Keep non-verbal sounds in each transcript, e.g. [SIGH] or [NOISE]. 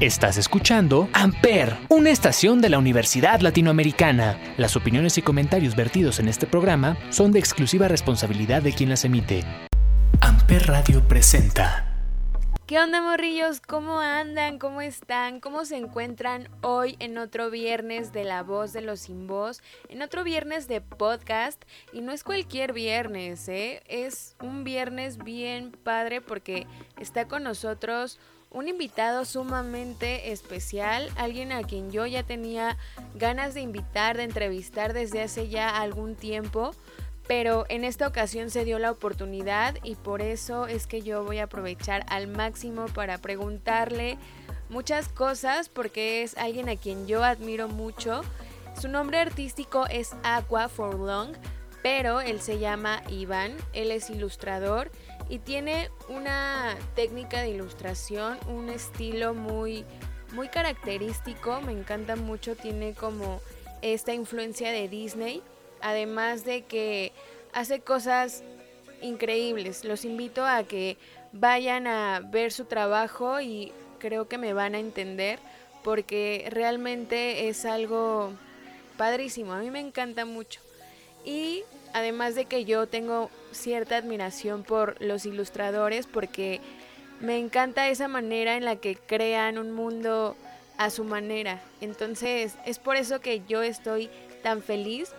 Estás escuchando Amper, una estación de la Universidad Latinoamericana. Las opiniones y comentarios vertidos en este programa son de exclusiva responsabilidad de quien las emite. Amper Radio presenta. ¿Qué onda morrillos? ¿Cómo andan? ¿Cómo están? ¿Cómo se encuentran hoy en otro viernes de La Voz de los Sin Voz? En otro viernes de podcast. Y no es cualquier viernes, ¿eh? Es un viernes bien padre porque está con nosotros un invitado sumamente especial, alguien a quien yo ya tenía ganas de invitar, de entrevistar desde hace ya algún tiempo, pero en esta ocasión se dio la oportunidad y por eso es que yo voy a aprovechar al máximo para preguntarle muchas cosas porque es alguien a quien yo admiro mucho. Su nombre artístico es Aqua for Long, pero él se llama Iván, él es ilustrador y tiene una técnica de ilustración, un estilo muy, muy característico, me encanta mucho, tiene como esta influencia de Disney, además de que hace cosas increíbles. Los invito a que vayan a ver su trabajo y creo que me van a entender porque realmente es algo padrísimo, a mí me encanta mucho. Y además de que yo tengo cierta admiración por los ilustradores porque me encanta esa manera en la que crean un mundo a su manera. Entonces es por eso que yo estoy tan feliz.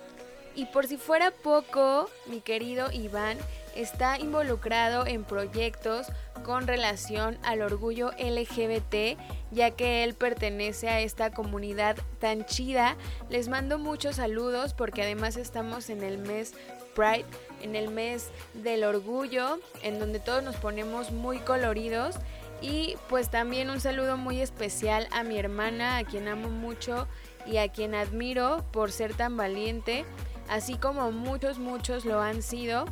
Y por si fuera poco, mi querido Iván está involucrado en proyectos con relación al orgullo LGBT, ya que él pertenece a esta comunidad tan chida. Les mando muchos saludos porque además estamos en el mes Pride, en el mes del orgullo, en donde todos nos ponemos muy coloridos. Y pues también un saludo muy especial a mi hermana, a quien amo mucho y a quien admiro por ser tan valiente, así como muchos, muchos lo han sido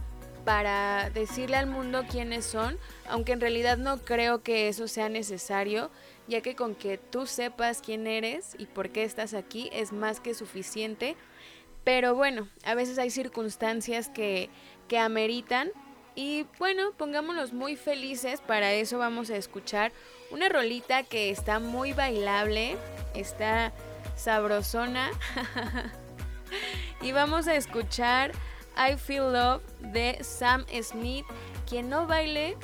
para decirle al mundo quiénes son, aunque en realidad no creo que eso sea necesario, ya que con que tú sepas quién eres y por qué estás aquí es más que suficiente. Pero bueno, a veces hay circunstancias que, que ameritan y bueno, pongámonos muy felices, para eso vamos a escuchar una rolita que está muy bailable, está sabrosona. [LAUGHS] y vamos a escuchar I Feel Love de Sam Smith. Quien no baile,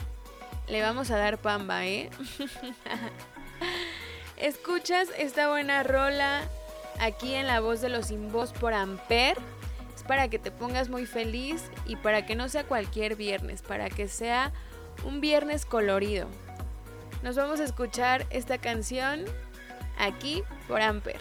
le vamos a dar pamba, ¿eh? [LAUGHS] Escuchas esta buena rola aquí en la voz de los sin por Amper. Es para que te pongas muy feliz y para que no sea cualquier viernes, para que sea un viernes colorido. Nos vamos a escuchar esta canción aquí por Amper.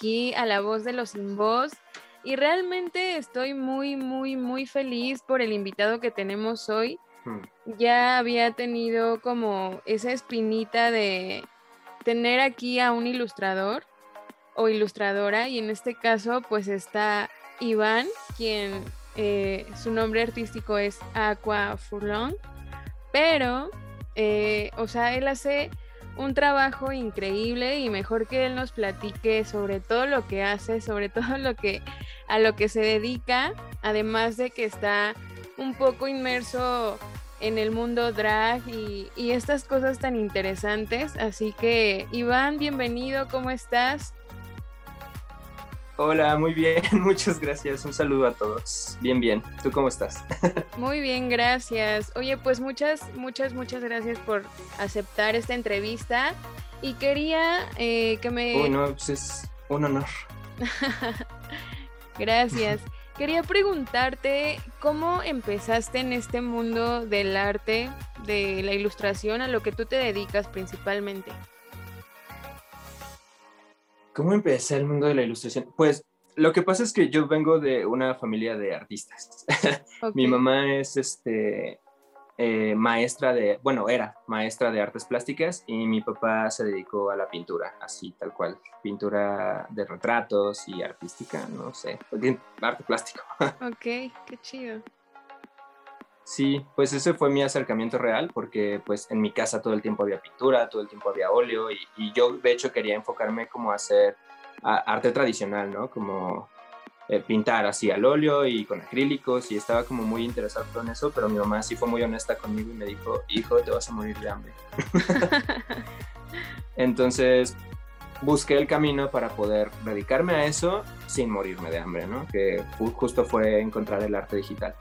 Aquí a la voz de los sin voz y realmente estoy muy, muy, muy feliz por el invitado que tenemos hoy. Hmm. Ya había tenido como esa espinita de tener aquí a un ilustrador o ilustradora y en este caso pues está Iván, quien eh, su nombre artístico es Aqua Furlong, pero, eh, o sea, él hace un trabajo increíble y mejor que él nos platique sobre todo lo que hace, sobre [LAUGHS] todo lo que a lo que se dedica, además de que está un poco inmerso en el mundo drag y, y estas cosas tan interesantes. Así que, Iván, bienvenido, ¿cómo estás? Hola, muy bien, [LAUGHS] muchas gracias. Un saludo a todos. Bien, bien. ¿Tú cómo estás? Muy bien, gracias. Oye, pues muchas, muchas, muchas gracias por aceptar esta entrevista. Y quería eh, que me... Bueno, pues es un honor. [LAUGHS] gracias. Quería preguntarte cómo empezaste en este mundo del arte, de la ilustración, a lo que tú te dedicas principalmente. ¿Cómo empecé el mundo de la ilustración? Pues lo que pasa es que yo vengo de una familia de artistas. [LAUGHS] Mi mamá es este, eh, maestra de, bueno, era maestra de artes plásticas y mi papá se dedicó a la pintura, así tal cual, pintura de retratos y artística, no sé, arte plástico. [LAUGHS] ok, qué chido. Sí, pues ese fue mi acercamiento real porque pues en mi casa todo el tiempo había pintura, todo el tiempo había óleo y, yo de hecho quería enfocarme como a hacer arte tradicional, ¿no? Como eh, pintar así al óleo y con acrílicos y estaba como muy interesado en eso, pero mi mamá sí fue muy honesta conmigo y me dijo, hijo, te vas a morir de hambre. [LAUGHS] Entonces busqué el camino para poder dedicarme a eso sin morirme de hambre, ¿no? Que justo fue encontrar el arte digital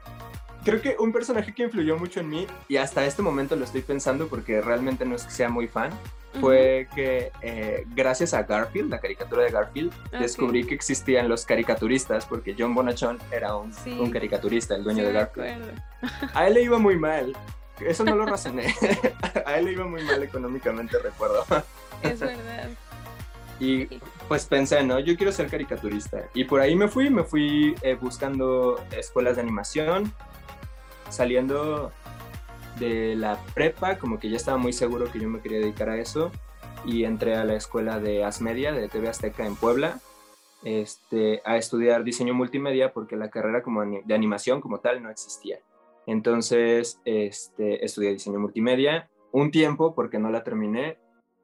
creo que un personaje que influyó mucho en mí, y hasta este momento lo estoy pensando porque realmente no es que sea muy fan, fue que eh, gracias a Garfield, la caricatura de Garfield, descubrí que existían los caricaturistas, porque John Bonachon era un, un caricaturista, el dueño de Garfield. [LAUGHS] A él le iba muy mal, eso no lo razoné. [LAUGHS] a él le iba muy mal económicamente, recuerdo. es verdad. Y pues pensé, ¿no? Yo quiero ser caricaturista. Y por ahí me fui, me fui eh, buscando escuelas de animación, saliendo de la prepa, como que ya estaba muy seguro que yo me quería dedicar a eso y entré a la escuela de Asmedia de TV Azteca en Puebla este, a estudiar diseño multimedia porque la carrera como de animación como tal no existía. Entonces este, estudié diseño multimedia un tiempo porque no la terminé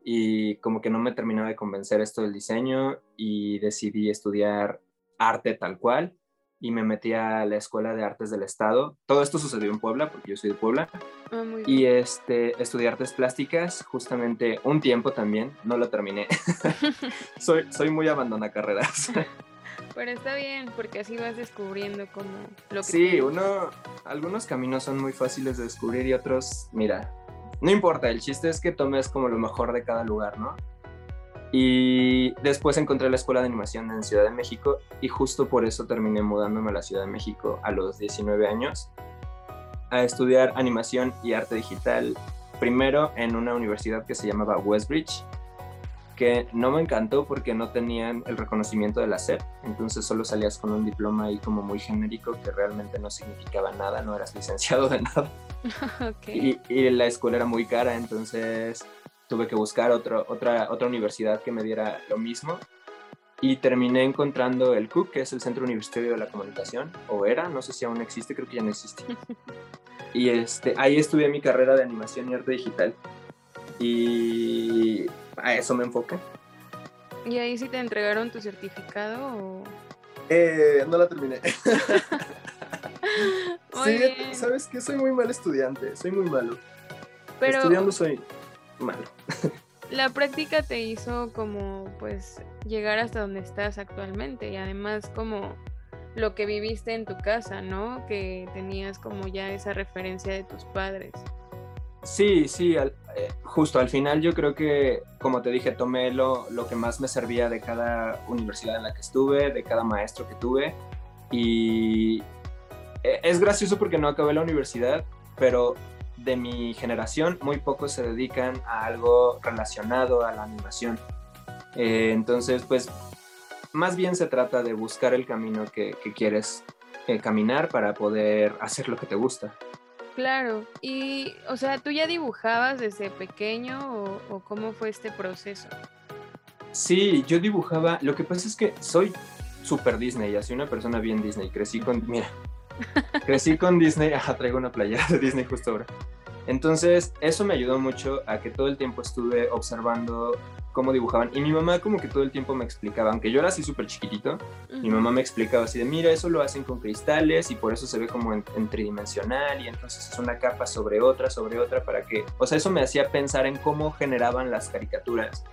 y como que no me terminaba de convencer esto del diseño y decidí estudiar arte tal cual y me metí a la Escuela de Artes del Estado. Todo esto sucedió en Puebla, porque yo soy de Puebla. Ah, y este, estudié artes plásticas justamente un tiempo también, no lo terminé. [LAUGHS] soy, soy muy abandona carreras. [LAUGHS] Pero está bien, porque así vas descubriendo como lo que... Sí, uno, algunos caminos son muy fáciles de descubrir y otros, mira, no importa, el chiste es que tomes como lo mejor de cada lugar, ¿no? Y después encontré la escuela de animación en Ciudad de México y justo por eso terminé mudándome a la Ciudad de México a los 19 años a estudiar animación y arte digital, primero en una universidad que se llamaba Westbridge, que no me encantó porque no tenían el reconocimiento de la SEP, entonces solo salías con un diploma ahí como muy genérico que realmente no significaba nada, no eras licenciado de [LAUGHS] nada. [LAUGHS] y, y la escuela era muy cara, entonces tuve que buscar otro, otra, otra universidad que me diera lo mismo y terminé encontrando el CUC, que es el Centro Universitario de la Comunicación, o era, no sé si aún existe, creo que ya no existe. [LAUGHS] Y este, ahí estudié mi carrera de animación y arte digital. Y a eso me enfoqué. ¿Y ahí sí te entregaron tu certificado o...? Eh, no la terminé. [LAUGHS] sí, sabes que soy muy mal estudiante, soy muy malo. Pero... Estudiando soy malo. La práctica te hizo como pues llegar hasta donde estás actualmente y además como lo que viviste en tu casa, ¿no? Que tenías como ya esa referencia de tus padres. Sí, sí, eh, justo al final yo creo que, como te dije, tomé lo, lo que más me servía de cada universidad en la que estuve, de cada maestro que tuve y eh, es gracioso porque no acabé la universidad, pero de mi generación, muy pocos se dedican a algo relacionado a la animación. Eh, entonces, pues, más bien se trata de buscar el camino que, quieres eh, caminar para poder hacer lo que te gusta. Claro, y, o sea, ¿tú ya dibujabas desde pequeño o, cómo fue este proceso? Sí, yo dibujaba, lo que pasa es que soy super Disney, así una persona bien Disney, crecí con, mira, crecí con Disney, ajá, traigo una playera de Disney justo ahora. Entonces, eso me ayudó mucho a que todo el tiempo estuve observando cómo dibujaban. Y mi mamá como que todo el tiempo me explicaba, aunque yo era así súper chiquitito, mi mamá me explicaba así de, mira, eso lo hacen con cristales y por eso se ve como en, tridimensional y entonces es una capa sobre otra, sobre otra, para que, o sea, eso me hacía pensar en cómo generaban las caricaturas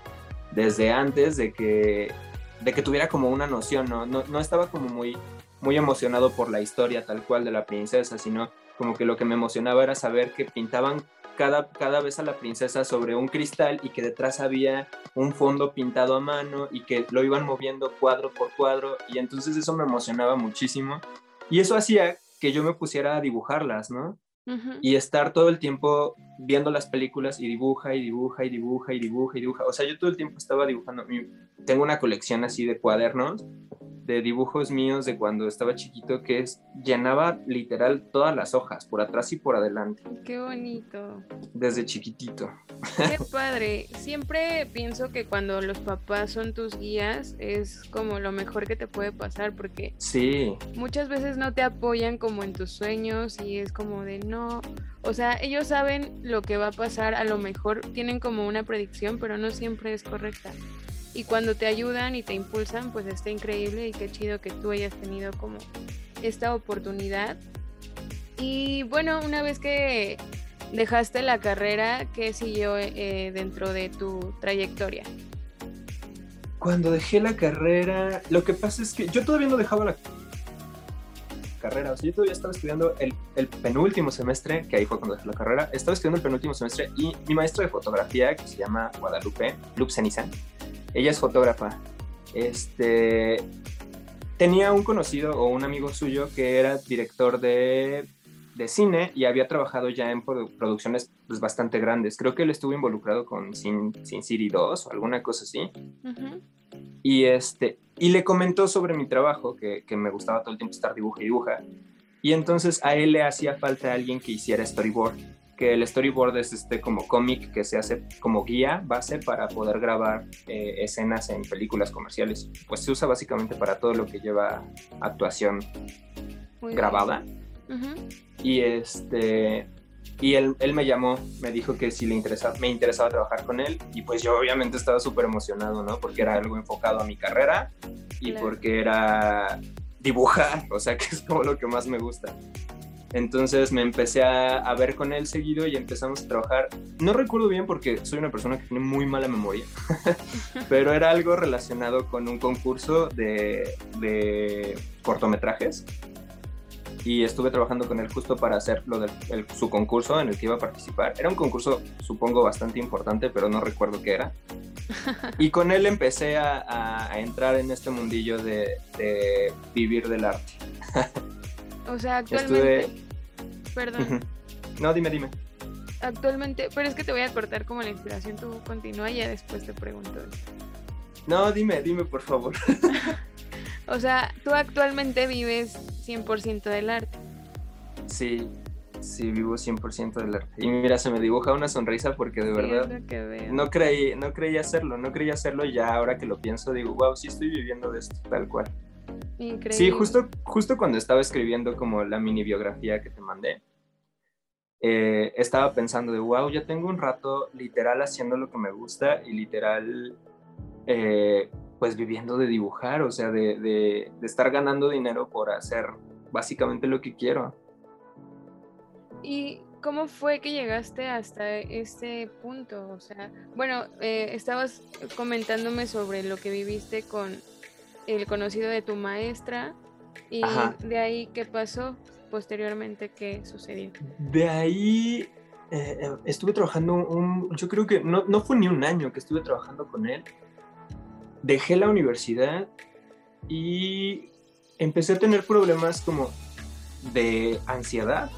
desde antes de que, de que tuviera como una noción, ¿no? No, no estaba como muy, muy emocionado por la historia tal cual de la princesa, sino como que lo que me emocionaba era saber que pintaban cada, cada vez a la princesa sobre un cristal y que detrás había un fondo pintado a mano y que lo iban moviendo cuadro por cuadro y entonces eso me emocionaba muchísimo y eso hacía que yo me pusiera a dibujarlas, ¿no? Y estar todo el tiempo viendo las películas y dibuja y dibuja y dibuja y dibuja y dibuja. O sea, yo todo el tiempo estaba dibujando. Tengo una colección así de cuadernos de dibujos míos de cuando estaba chiquito que es, llenaba literal todas las hojas, por atrás y por adelante. Qué bonito. Desde chiquitito. Qué [LAUGHS] padre. Siempre pienso que cuando los papás son tus guías es como lo mejor que te puede pasar porque sí. muchas veces no te apoyan como en tus sueños y es como de no. O sea, ellos saben lo que va a pasar, a lo mejor tienen como una predicción, pero no siempre es correcta y cuando te ayudan y te impulsan, pues está increíble y qué chido que tú hayas tenido como esta oportunidad. Y bueno, una vez que dejaste la carrera, ¿qué siguió eh, dentro de tu trayectoria? Cuando dejé la carrera, lo que pasa es que yo todavía no dejaba la carrera, o sea, yo todavía estaba estudiando el, el, penúltimo semestre, que ahí fue cuando dejé la carrera, estaba estudiando el penúltimo semestre y mi maestro de fotografía, que se llama Guadalupe, Lup Cenizan, ella es fotógrafa. Este, tenía un conocido o un amigo suyo que era director de, cine y había trabajado ya en producciones pues, bastante grandes. Creo que él estuvo involucrado con Sin, City 2 o alguna cosa así. Y, este, y le comentó sobre mi trabajo, que, que, me gustaba todo el tiempo estar dibuja y dibuja. Y entonces a él le hacía falta alguien que hiciera storyboard que el storyboard es este como cómic que se hace como guía base para poder grabar eh, escenas en películas comerciales. Pues se usa básicamente para todo lo que lleva actuación grabada. Y este y él, él, me llamó, me dijo que si le interesaba, me interesaba trabajar con él y pues yo obviamente estaba súper emocionado, ¿no? Porque era algo enfocado a mi carrera y porque era dibujar, [LAUGHS] o sea que es como lo que más me gusta. Entonces me empecé a, ver con él seguido y empezamos a trabajar. No recuerdo bien porque soy una persona que tiene muy mala memoria, [LAUGHS] pero era algo relacionado con un concurso de, cortometrajes. Y estuve trabajando con él justo para hacer lo de su concurso en el que iba a participar. Era un concurso, supongo, bastante importante, pero no recuerdo qué era. [LAUGHS] Y con él empecé a, entrar en este mundillo de, de vivir del arte. O sea, [LAUGHS] actualmente. Perdón. No, dime, dime. Actualmente, pero es que te voy a cortar como la inspiración, tú continúa y ya después te pregunto. No, dime, dime, por favor. [LAUGHS] o sea, tú actualmente vives 100% del arte. Sí, sí, vivo 100% del arte. Y mira, se me dibuja una sonrisa porque de verdad no creí, no creí hacerlo, no creí hacerlo y ya ahora que lo pienso digo, wow, sí estoy viviendo de esto, tal cual. Sí, justo, justo cuando estaba escribiendo como la mini biografía que te mandé, eh, estaba pensando de, wow, ya tengo un rato literal haciendo lo que me gusta y literal, eh, pues viviendo de dibujar, o sea, de, de, estar ganando dinero por hacer básicamente lo que quiero. ¿Y cómo fue que llegaste hasta este punto? O sea, bueno, eh, estabas comentándome sobre lo que viviste con el conocido de tu maestra y de ahí qué pasó posteriormente, qué sucedió. De ahí eh, eh, estuve trabajando un, yo creo que no, no fue ni un año que estuve trabajando con él. Dejé la universidad y empecé a tener problemas como de ansiedad.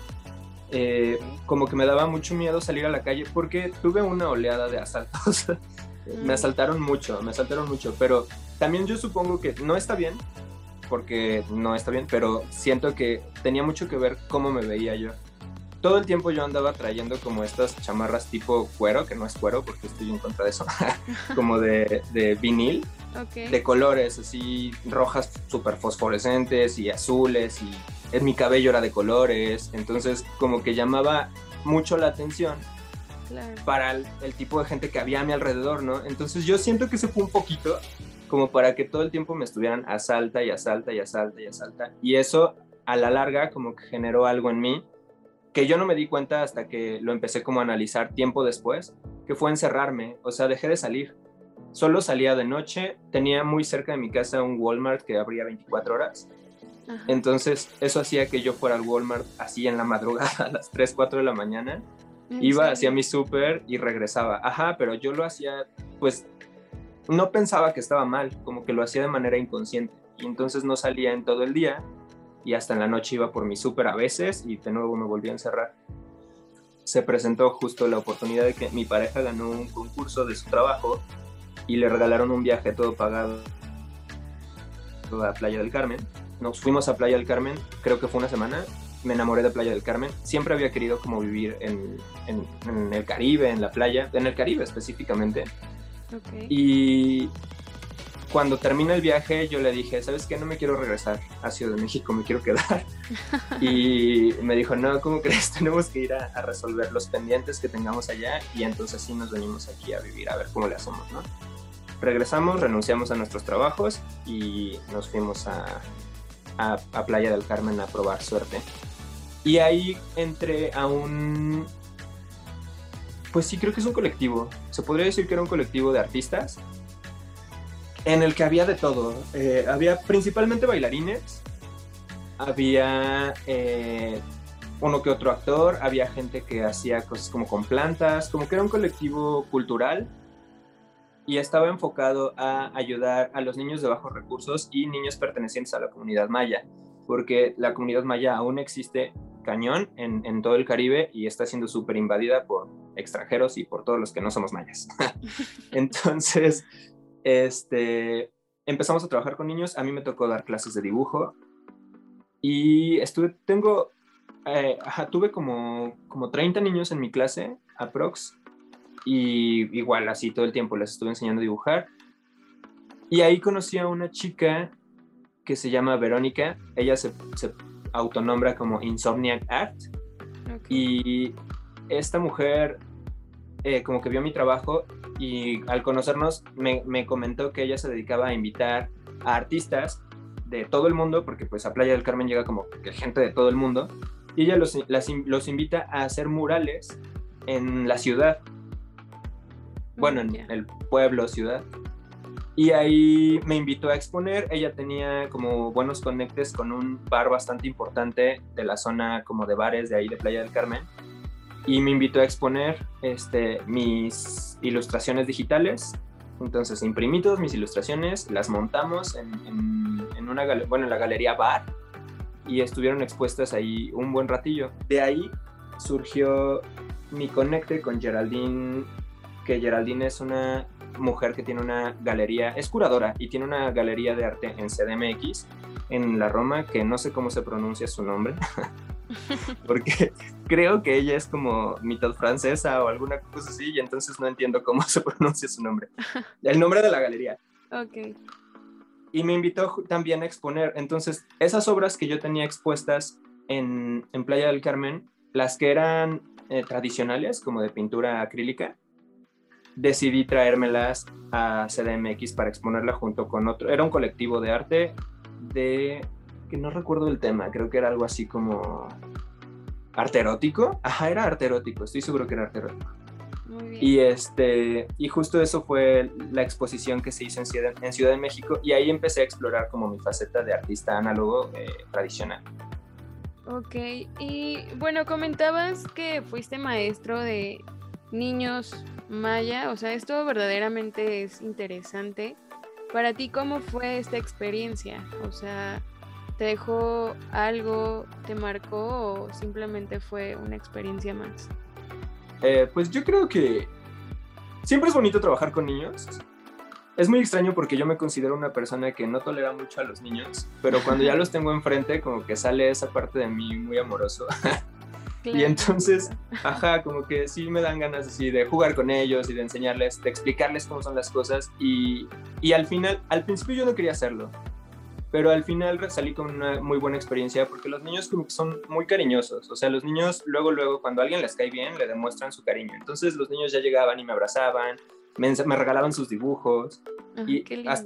Eh, como que me daba mucho miedo salir a la calle porque tuve una oleada de asaltos [LAUGHS] Me asaltaron mucho, me asaltaron mucho, pero también yo supongo que no está bien, porque no está bien, pero siento que tenía mucho que ver cómo me veía yo. Todo el tiempo yo andaba trayendo como estas chamarras tipo cuero, que no es cuero porque estoy en contra de eso, [LAUGHS] como de, de vinil, de colores así rojas súper fosforescentes y azules y en mi cabello era de colores, entonces como que llamaba mucho la atención para el, tipo de gente que había a mi alrededor, ¿no? Entonces yo siento que se fue un poquito como para que todo el tiempo me estuvieran asalta y asalta y asalta y asalta. Y eso a la larga como que generó algo en mí que yo no me di cuenta hasta que lo empecé como a analizar tiempo después, que fue encerrarme, o sea, dejé de salir. Solo salía de noche, tenía muy cerca de mi casa un Walmart que abría 24 horas. Entonces, eso hacía que yo fuera al Walmart así en la [LAUGHS] madrugada, a las 3, 4 de la mañana. Iba, hacía mi súper y regresaba. Ajá, pero yo lo hacía, pues, no pensaba que estaba mal, como que lo hacía de manera inconsciente. Y entonces no salía en todo el día y hasta en la noche iba por mi súper a veces y de nuevo me volví a encerrar. Se presentó justo la oportunidad de que mi pareja ganó un concurso de su trabajo y le regalaron un viaje todo pagado a Playa del Carmen. Nos fuimos a Playa del Carmen, creo que fue una semana, me enamoré de Playa del Carmen. Siempre había querido como vivir en, en, el Caribe, en la playa, en el Caribe específicamente. Y cuando termina el viaje yo le dije, ¿sabes qué? No me quiero regresar a Ciudad de México, me quiero quedar. [LAUGHS] y me dijo, no, ¿cómo crees? [LAUGHS] Tenemos que ir a, a, resolver los pendientes que tengamos allá y entonces sí nos venimos aquí a vivir, a ver cómo le hacemos, ¿no? Regresamos, renunciamos a nuestros trabajos y nos fuimos a, a, a Playa del Carmen a probar suerte. Y ahí entré a un... Pues sí, creo que es un colectivo. Se podría decir que era un colectivo de artistas en el que había de todo. Eh, había principalmente bailarines, había eh, uno que otro actor, había gente que hacía cosas como con plantas, como que era un colectivo cultural y estaba enfocado a ayudar a los niños de bajos recursos y niños pertenecientes a la comunidad maya, porque la comunidad maya aún existe cañón en, todo el Caribe y está siendo súper invadida por extranjeros y por todos los que no somos mayas. [LAUGHS] Entonces, este, empezamos a trabajar con niños, a mí me tocó dar clases de dibujo. Y estuve, tengo, eh, tuve como, como 30 niños en mi clase, aprox, y igual así todo el tiempo les estuve enseñando a dibujar. Y ahí conocí a una chica que se llama Verónica, ella se, se autonombra como Insomniac Art. Y esta mujer eh, como que vio mi trabajo y al conocernos me, me, comentó que ella se dedicaba a invitar a artistas de todo el mundo, porque pues a Playa del Carmen llega como que gente de todo el mundo, y ella los, los invita a hacer murales en la ciudad, bueno, en el pueblo, ciudad. Y ahí me invitó a exponer. Ella tenía como buenos conectes con un bar bastante importante de la zona como de bares de ahí de Playa del Carmen. Y me invitó a exponer este, mis ilustraciones digitales. Entonces imprimí mis ilustraciones, las montamos en, una bueno, en la galería bar y estuvieron expuestas ahí un buen ratillo. De ahí surgió mi conecte con Geraldine, que Geraldine es una mujer que tiene una galería, es curadora y tiene una galería de arte en CDMX, en la Roma, que no sé cómo se pronuncia su nombre, [LAUGHS] [LAUGHS] porque creo que ella es como mitad francesa o alguna cosa así, y entonces no entiendo cómo [LAUGHS] se pronuncia su nombre. El nombre de la galería. Ok. Y me invitó también a exponer. Entonces, esas obras que yo tenía expuestas en, en Playa del Carmen, las que eran eh, tradicionales, como de pintura acrílica, decidí traérmelas a CDMX para exponerla junto con otro. Era un colectivo de arte de que no recuerdo el tema, creo que era algo así como arte erótico. Ajá, era arte erótico, estoy seguro que era arte erótico. Muy bien. Y este y justo eso fue la exposición que se hizo en Ciudad, en Ciudad de México y ahí empecé a explorar como mi faceta de artista análogo eh, tradicional. Ok, y bueno, comentabas que fuiste maestro de niños maya, o sea, esto verdaderamente es interesante. Para ti, ¿cómo fue esta experiencia? O sea, ¿te dejó algo, te marcó o simplemente fue una experiencia más? Eh, pues yo creo que siempre es bonito trabajar con niños. Es muy extraño porque yo me considero una persona que no tolera mucho a los niños, pero cuando ya [LAUGHS] los tengo enfrente, como que sale esa parte de mí muy amoroso. [LAUGHS] Y entonces, ajá, como que sí me dan ganas así de jugar con ellos y de enseñarles, de explicarles cómo son las cosas. Y, y al final, al principio yo no quería hacerlo, pero al final salí con una muy buena experiencia porque los niños como que son muy cariñosos, o sea, los niños luego, luego, cuando alguien les cae bien, le demuestran su cariño. Entonces los niños ya llegaban y me abrazaban, me, regalaban sus dibujos y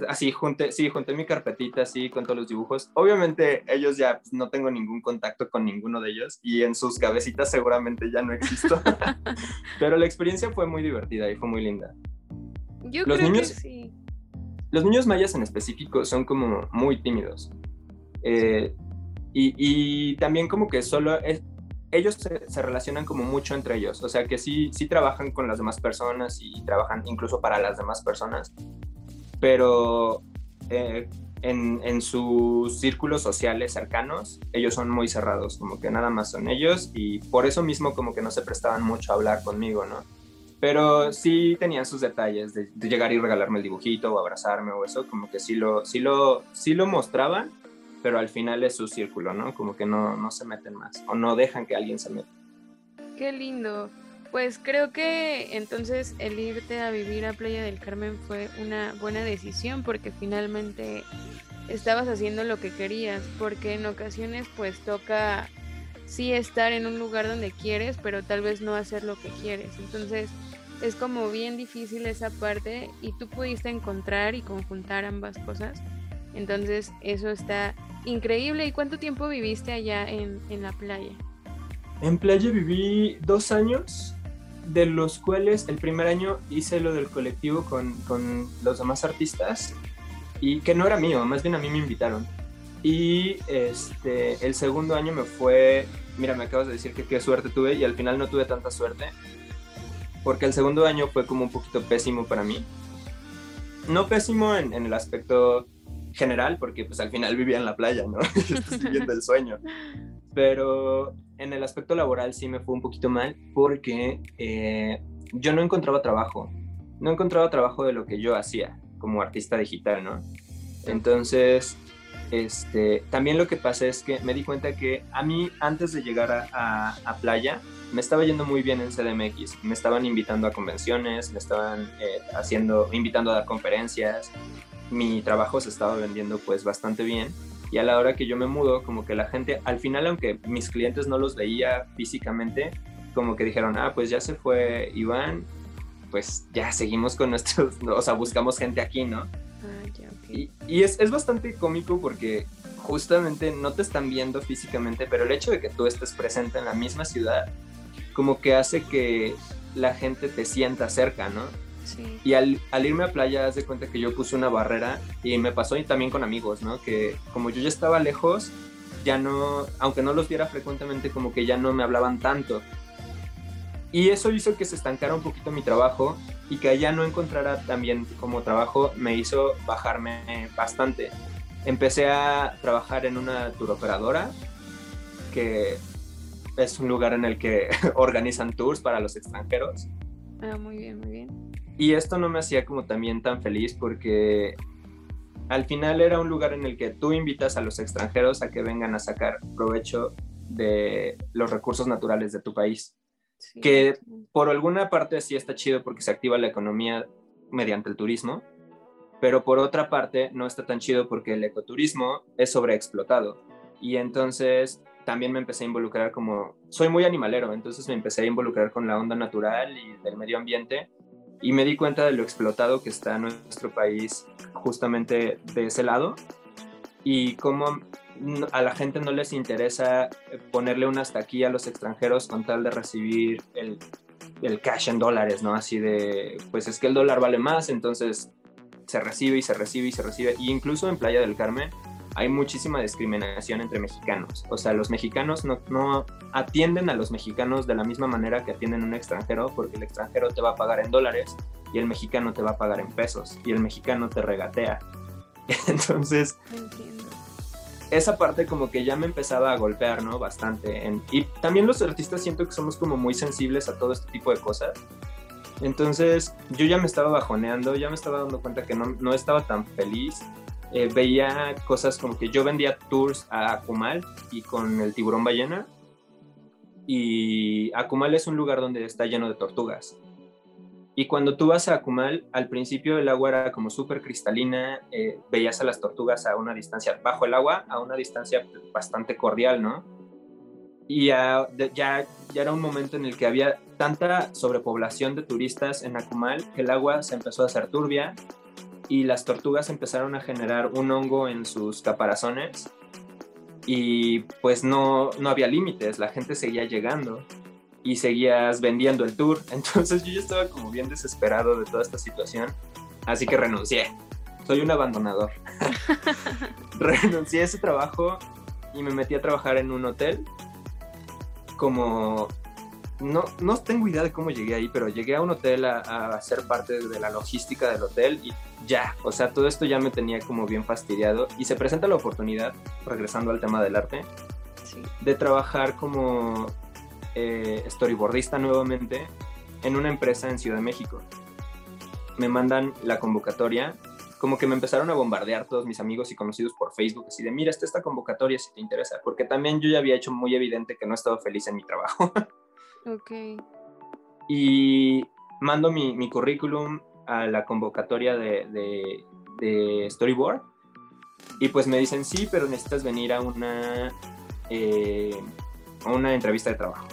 así junté, sí, junté mi carpetita así con todos los dibujos. Obviamente ellos ya pues, no tengo ningún contacto con ninguno de ellos y en sus cabecitas seguramente ya no existo, [LAUGHS] [LAUGHS] pero la experiencia fue muy divertida y fue muy linda. Yo los creo niños, que sí los niños mayas en específico son como muy tímidos. Eh, y, también como que solo ellos se, relacionan como mucho entre ellos, o sea que sí, sí trabajan con las demás personas y trabajan incluso para las demás personas, pero eh, en, en, sus círculos sociales cercanos, ellos son muy cerrados, como que nada más son ellos y por eso mismo como que no se prestaban mucho a hablar conmigo, ¿no? Pero sí tenían sus detalles de, llegar y regalarme el dibujito o abrazarme o eso, como que sí lo, sí lo, sí lo mostraban, pero al final es su círculo, ¿no? Como que no, no se meten más o no dejan que alguien se meta. Qué lindo. Pues creo que entonces el irte a vivir a Playa del Carmen fue una buena decisión porque finalmente estabas haciendo lo que querías, porque en ocasiones pues toca sí estar en un lugar donde quieres, pero tal vez no hacer lo que quieres. Entonces, es como bien difícil esa parte y tú pudiste encontrar y conjuntar ambas cosas. Entonces eso está increíble. ¿Y cuánto tiempo viviste allá en, la playa? En playa viví dos años, de los cuales el primer año hice lo del colectivo con, con los demás artistas y que no era mío, más bien a mí me invitaron. Y este, el segundo año me fue, mira, me acabas de decir que qué suerte tuve y al final no tuve tanta suerte porque el segundo año fue como un poquito pésimo para mí. No pésimo en, el aspecto general, porque pues al final vivía en la playa, ¿no? [LAUGHS] Estoy viviendo el sueño. Pero en el aspecto laboral sí me fue un poquito mal porque eh, yo no encontraba trabajo. No encontraba trabajo de lo que yo hacía como artista digital, ¿no? Entonces, este, también lo que pasa es que me di cuenta que a mí antes de llegar a playa, me estaba yendo muy bien en CDMX. Me estaban invitando a convenciones, me estaban eh, haciendo, invitando a dar conferencias. Mi trabajo se estaba vendiendo pues bastante bien. Y a la hora que yo me mudo, como que la gente, al final, aunque mis clientes no los veía físicamente, como que dijeron, ah, pues ya se fue Iván, pues ya seguimos con nuestros, [LAUGHS] o sea, buscamos gente aquí, ¿no? Ah, y, y es, es bastante cómico porque justamente no te están viendo físicamente, pero el hecho de que tú estés presente en la misma ciudad como que hace que la gente te sienta cerca, ¿no? Sí. Y al, irme a playa, haz de cuenta que yo puse una barrera y me pasó y también con amigos, ¿no? Que como yo ya estaba lejos, ya no, aunque no los viera frecuentemente, como que ya no me hablaban tanto. Y eso hizo que se estancara un poquito mi trabajo y que allá no encontrara también como trabajo me hizo bajarme bastante. Empecé a trabajar en una turoperadora que es un lugar en el que [LAUGHS] organizan tours para los extranjeros. Ah, muy bien, muy bien. Y esto no me hacía como también tan feliz porque al final era un lugar en el que tú invitas a los extranjeros a que vengan a sacar provecho de los recursos naturales de tu país. Que por alguna parte sí está chido porque se activa la economía mediante el turismo, pero por otra parte no está tan chido porque el ecoturismo es sobreexplotado. Y entonces también me empecé a involucrar como, soy muy animalero, entonces me empecé a involucrar con la onda natural y del medio ambiente y me di cuenta de lo explotado que está nuestro país justamente de ese lado y cómo a la gente no les interesa ponerle un hasta aquí a los extranjeros con tal de recibir el, el cash en dólares, ¿no? Así de, pues es que el dólar vale más, entonces se recibe y se recibe y se recibe. Y incluso en Playa del Carmen hay muchísima discriminación entre mexicanos. O sea, los mexicanos no, atienden a los mexicanos de la misma manera que atienden a un extranjero, porque el extranjero te va a pagar en dólares y el mexicano te va a pagar en pesos y el mexicano te regatea. [LAUGHS] Entonces, esa parte como que ya me empezaba a golpear, ¿no? Bastante. y también los artistas siento que somos como muy sensibles a todo este tipo de cosas. Entonces yo ya me estaba bajoneando, ya me estaba dando cuenta que no, no estaba tan feliz. Eh, veía cosas como que yo vendía tours a Akumal y con el tiburón ballena. Y Akumal es un lugar donde está lleno de tortugas. Y cuando tú vas a Akumal, al principio el agua era como súper cristalina, eh, veías a las tortugas a una distancia, bajo el agua, a una distancia bastante cordial, ¿no? Y ya, ya, ya era un momento en el que había tanta sobrepoblación de turistas en Akumal que el agua se empezó a hacer turbia y las tortugas empezaron a generar un hongo en sus caparazones y pues no, no había límites, la gente seguía llegando y seguías vendiendo el tour. [LAUGHS] Entonces yo ya estaba como bien desesperado de toda esta situación, así que renuncié. Soy un abandonador. [LAUGHS] renuncié a ese trabajo y me metí a trabajar en un hotel como... No, no tengo idea de cómo llegué ahí, pero llegué a un hotel a, a ser parte de la logística del hotel y ya, o sea, todo esto ya me tenía como bien fastidiado y se presenta la oportunidad, regresando al tema del arte, de trabajar como eh, storyboardista nuevamente en una empresa en Ciudad de México. Me mandan la convocatoria, como que me empezaron a bombardear todos mis amigos y conocidos por Facebook, así de, mira, está esta convocatoria si te interesa, porque también yo ya había hecho muy evidente que no estaba feliz en mi trabajo. [LAUGHS] ok. Y mando mi, mi currículum a la convocatoria de, de, de, Storyboard y pues me dicen, sí, pero necesitas venir a una, eh, a una entrevista de trabajo.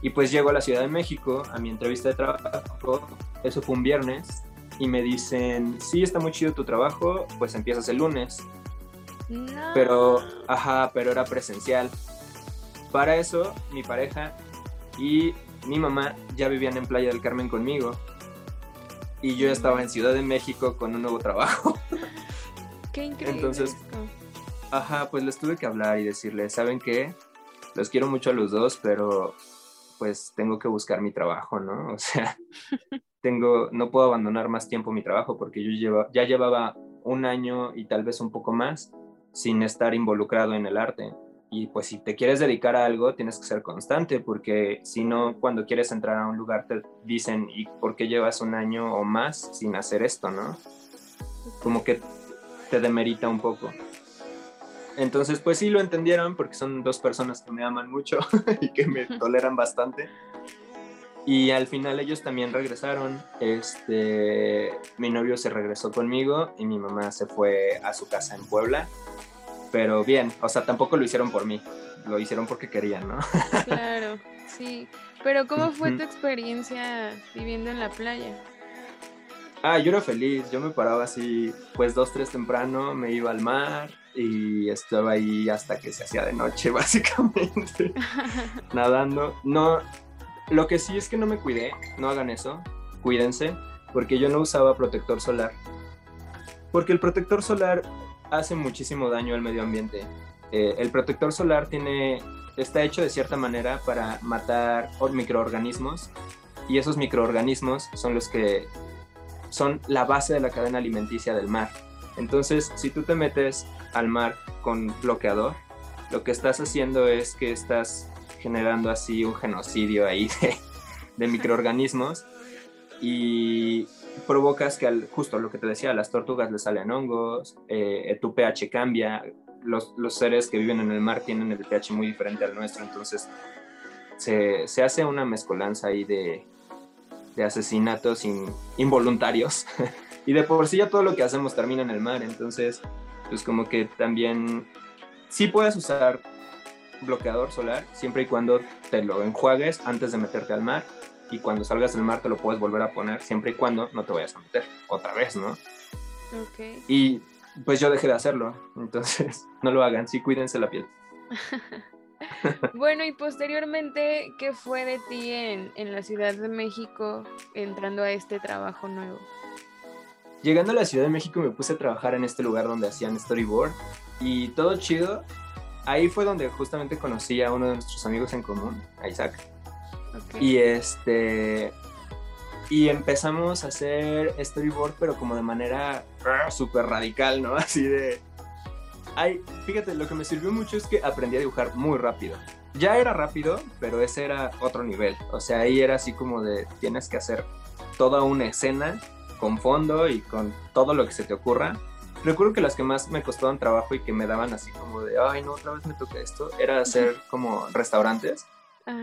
Y pues llego a la Ciudad de México a mi entrevista de trabajo, eso fue un viernes, y me dicen, sí, está muy chido tu trabajo, pues empiezas el lunes. Pero, ajá, pero era presencial. Para eso, mi pareja y mi mamá ya vivían en Playa del Carmen conmigo. Y yo estaba en Ciudad de México con un nuevo trabajo. [LAUGHS] Qué increíble. Entonces, ajá, pues les tuve que hablar y decirles, ¿saben qué? Los quiero mucho a los dos, pero pues tengo que buscar mi trabajo, ¿no? [LAUGHS] O sea, tengo, no puedo abandonar más tiempo mi trabajo porque yo lleva, ya llevaba un año y tal vez un poco más sin estar involucrado en el arte. Y pues si te quieres dedicar a algo, tienes que ser constante, porque si no, cuando quieres entrar a un lugar te dicen, ¿y por qué llevas un año o más sin hacer esto, no? Como que te demerita un poco. Entonces, pues sí lo entendieron porque son dos personas que me aman mucho [LAUGHS] y que me toleran bastante. Y al final ellos también regresaron. Este, mi novio se regresó conmigo y mi mamá se fue a su casa en Puebla. Pero bien, o sea, tampoco lo hicieron por mí, lo hicieron porque querían, ¿no? [LAUGHS] claro, sí. Pero ¿cómo fue tu experiencia viviendo en la playa? Ah, yo era feliz, yo me paraba así, pues dos, tres temprano, me iba al mar, y estaba ahí hasta que se hacía de noche, [LAUGHS] básicamente, [LAUGHS] nadando. No, lo que sí es que no me cuidé, no hagan eso, cuídense, porque yo no usaba protector solar. Porque el protector solar hace muchísimo daño al medio ambiente. Eh, el protector solar tiene, está hecho de cierta manera para matar microorganismos y esos microorganismos son los que son la base de la cadena alimenticia del mar. Entonces, si tú te metes al mar con bloqueador, lo que estás haciendo es que estás generando así un genocidio ahí [LAUGHS] de, microorganismos y provocas que al, justo lo que te decía, a las tortugas les salen hongos, eh, tu pH cambia, los, los, seres que viven en el mar tienen el pH muy diferente al nuestro, entonces se, se hace una mezcolanza ahí de, de asesinatos involuntarios. [LAUGHS] Y de por sí ya todo lo que hacemos termina en el mar, entonces pues como que también sí puedes usar bloqueador solar siempre y cuando te lo enjuagues antes de meterte al mar y cuando salgas del mar te lo puedes volver a poner siempre y cuando no te vayas a meter otra vez, ¿no? Ok. Y pues yo dejé de hacerlo, entonces [LAUGHS] no lo hagan, sí cuídense la piel. [LAUGHS] bueno, y posteriormente, ¿qué fue de ti en, en la Ciudad de México entrando a este trabajo nuevo? Llegando a la Ciudad de México me puse a trabajar en este lugar donde hacían storyboard y todo chido. Ahí fue donde justamente conocí a uno de nuestros amigos en común, a Isaac. Y este y empezamos a hacer storyboard pero como de manera súper radical, ¿no? [LAUGHS] Así de Ay, fíjate, lo que me sirvió mucho es que aprendí a dibujar muy rápido. Ya era rápido, pero ese era otro nivel. O sea, ahí era así como de tienes que hacer toda una escena con fondo y con todo lo que se te ocurra. Recuerdo que las que más me costaban trabajo y que me daban así como de, ay, no, otra vez me toca esto, era hacer como restaurantes.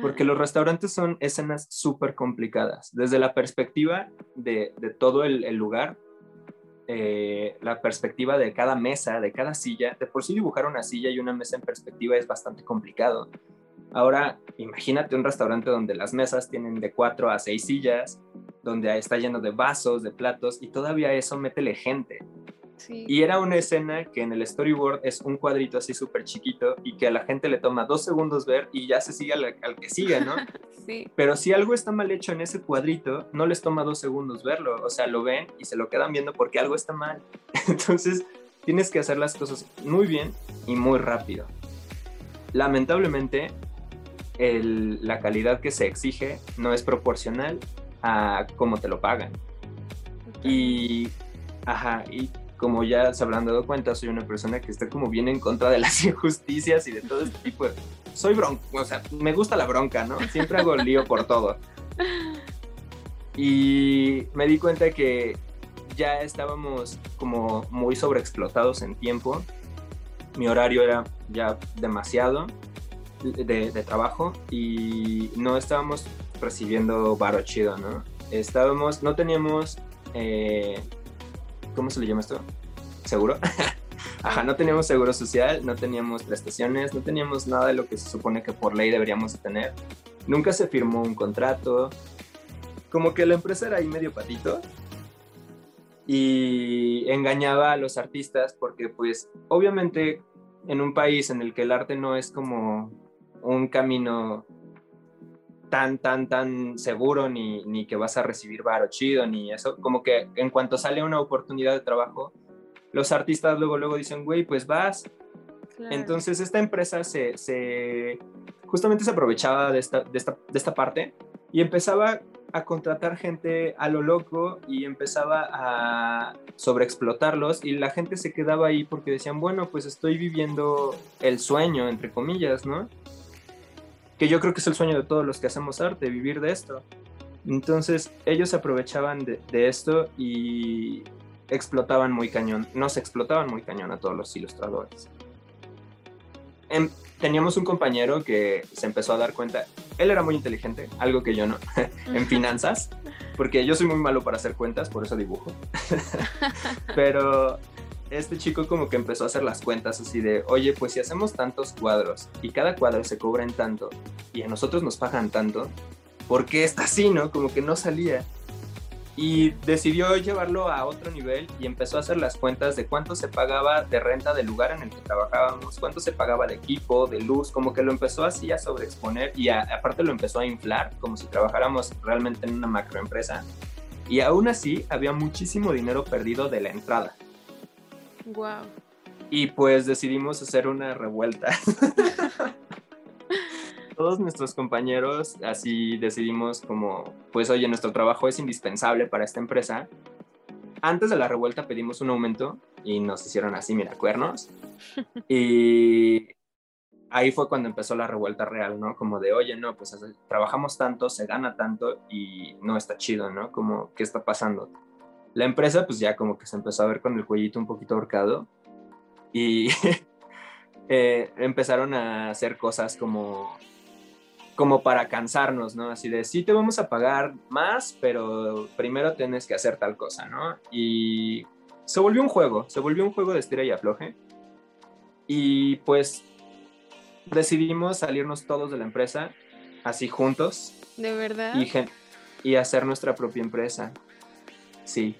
Porque los restaurantes son escenas súper complicadas. Desde la perspectiva de, todo el, el lugar, eh, la perspectiva de cada mesa, de cada silla. De por sí dibujar una silla y una mesa en perspectiva es bastante complicado. Ahora, imagínate un restaurante donde las mesas tienen de cuatro a seis sillas, donde está lleno de vasos, de platos, y todavía eso métele gente. Y era una escena que en el storyboard es un cuadrito así súper chiquito y que a la gente le toma dos segundos ver y ya se sigue al, que sigue, ¿no? [LAUGHS] sí. Pero si algo está mal hecho en ese cuadrito, no les toma dos segundos verlo. O sea, lo ven y se lo quedan viendo porque algo está mal. [LAUGHS] Entonces, tienes que hacer las cosas muy bien y muy rápido. Lamentablemente, la calidad que se exige no es proporcional a cómo te lo pagan. Y, ajá, y como ya se habrán dado cuenta, soy una persona que está como bien en contra de las [LAUGHS] injusticias y de todo este tipo de... Soy bronca, o sea, me gusta la bronca, ¿no? Siempre hago lío por todo. Y me di cuenta que ya estábamos como muy sobreexplotados en tiempo. Mi horario era ya demasiado de, trabajo y no estábamos recibiendo baro chido, ¿no? Estábamos, no teníamos eh, ¿cómo se le llama esto? ¿Seguro? [LAUGHS] Ajá, no teníamos seguro social, no teníamos prestaciones, no teníamos nada de lo que se supone que por ley deberíamos tener. Nunca se firmó un contrato. Como que la empresa era ahí medio patito y engañaba a los artistas porque pues obviamente en un país en el que el arte no es como un camino tan, tan, tan seguro, ni, ni que vas a recibir varo chido, ni eso. Como que en cuanto sale una oportunidad de trabajo, los artistas luego, luego dicen, güey, pues vas. Entonces esta empresa se, se, justamente se aprovechaba de esta, de, esta, de esta parte y empezaba a contratar gente a lo loco y empezaba a sobreexplotarlos y la gente se quedaba ahí porque decían, bueno, pues estoy viviendo el sueño, entre comillas, ¿no? Que yo creo que es el sueño de todos los que hacemos arte, vivir de esto. Entonces ellos aprovechaban de, esto y explotaban muy cañón, nos explotaban muy cañón a todos los ilustradores. Em, teníamos un compañero que se empezó a dar cuenta, él era muy inteligente, algo que yo no, [LAUGHS] en finanzas, porque yo soy muy malo para hacer cuentas, por eso dibujo. [LAUGHS] Pero este chico como que empezó a hacer las cuentas así de, oye, pues si hacemos tantos cuadros y cada cuadro se cobra en tanto y a nosotros nos pagan tanto, ¿por qué está así, no? Como que no salía. Y decidió llevarlo a otro nivel y empezó a hacer las cuentas de cuánto se pagaba de renta del lugar en el que trabajábamos, cuánto se pagaba de equipo, de luz, como que lo empezó así a sobreexponer y aparte lo empezó a inflar, como si trabajáramos realmente en una macroempresa. Y aún así había muchísimo dinero perdido de la entrada. Wow. Y pues decidimos hacer una revuelta. [LAUGHS] Todos nuestros compañeros así decidimos como, pues oye, nuestro trabajo es indispensable para esta empresa. Antes de la revuelta pedimos un aumento y nos hicieron así, mira, cuernos. [LAUGHS] Y ahí fue cuando empezó la revuelta real, ¿no? Como de, oye, no, pues trabajamos tanto, se gana tanto y no está chido, ¿no? Como, ¿qué está pasando? La empresa pues ya como que se empezó a ver con el cuellito un poquito ahorcado y [LAUGHS] eh, empezaron a hacer cosas como, como para cansarnos, ¿no? Así de, sí te vamos a pagar más, pero primero tienes que hacer tal cosa, ¿no? Y se volvió un juego, se volvió un juego de estira y afloje. Y pues decidimos salirnos todos de la empresa, así juntos. ¿De verdad? Y, y hacer nuestra propia empresa. Sí.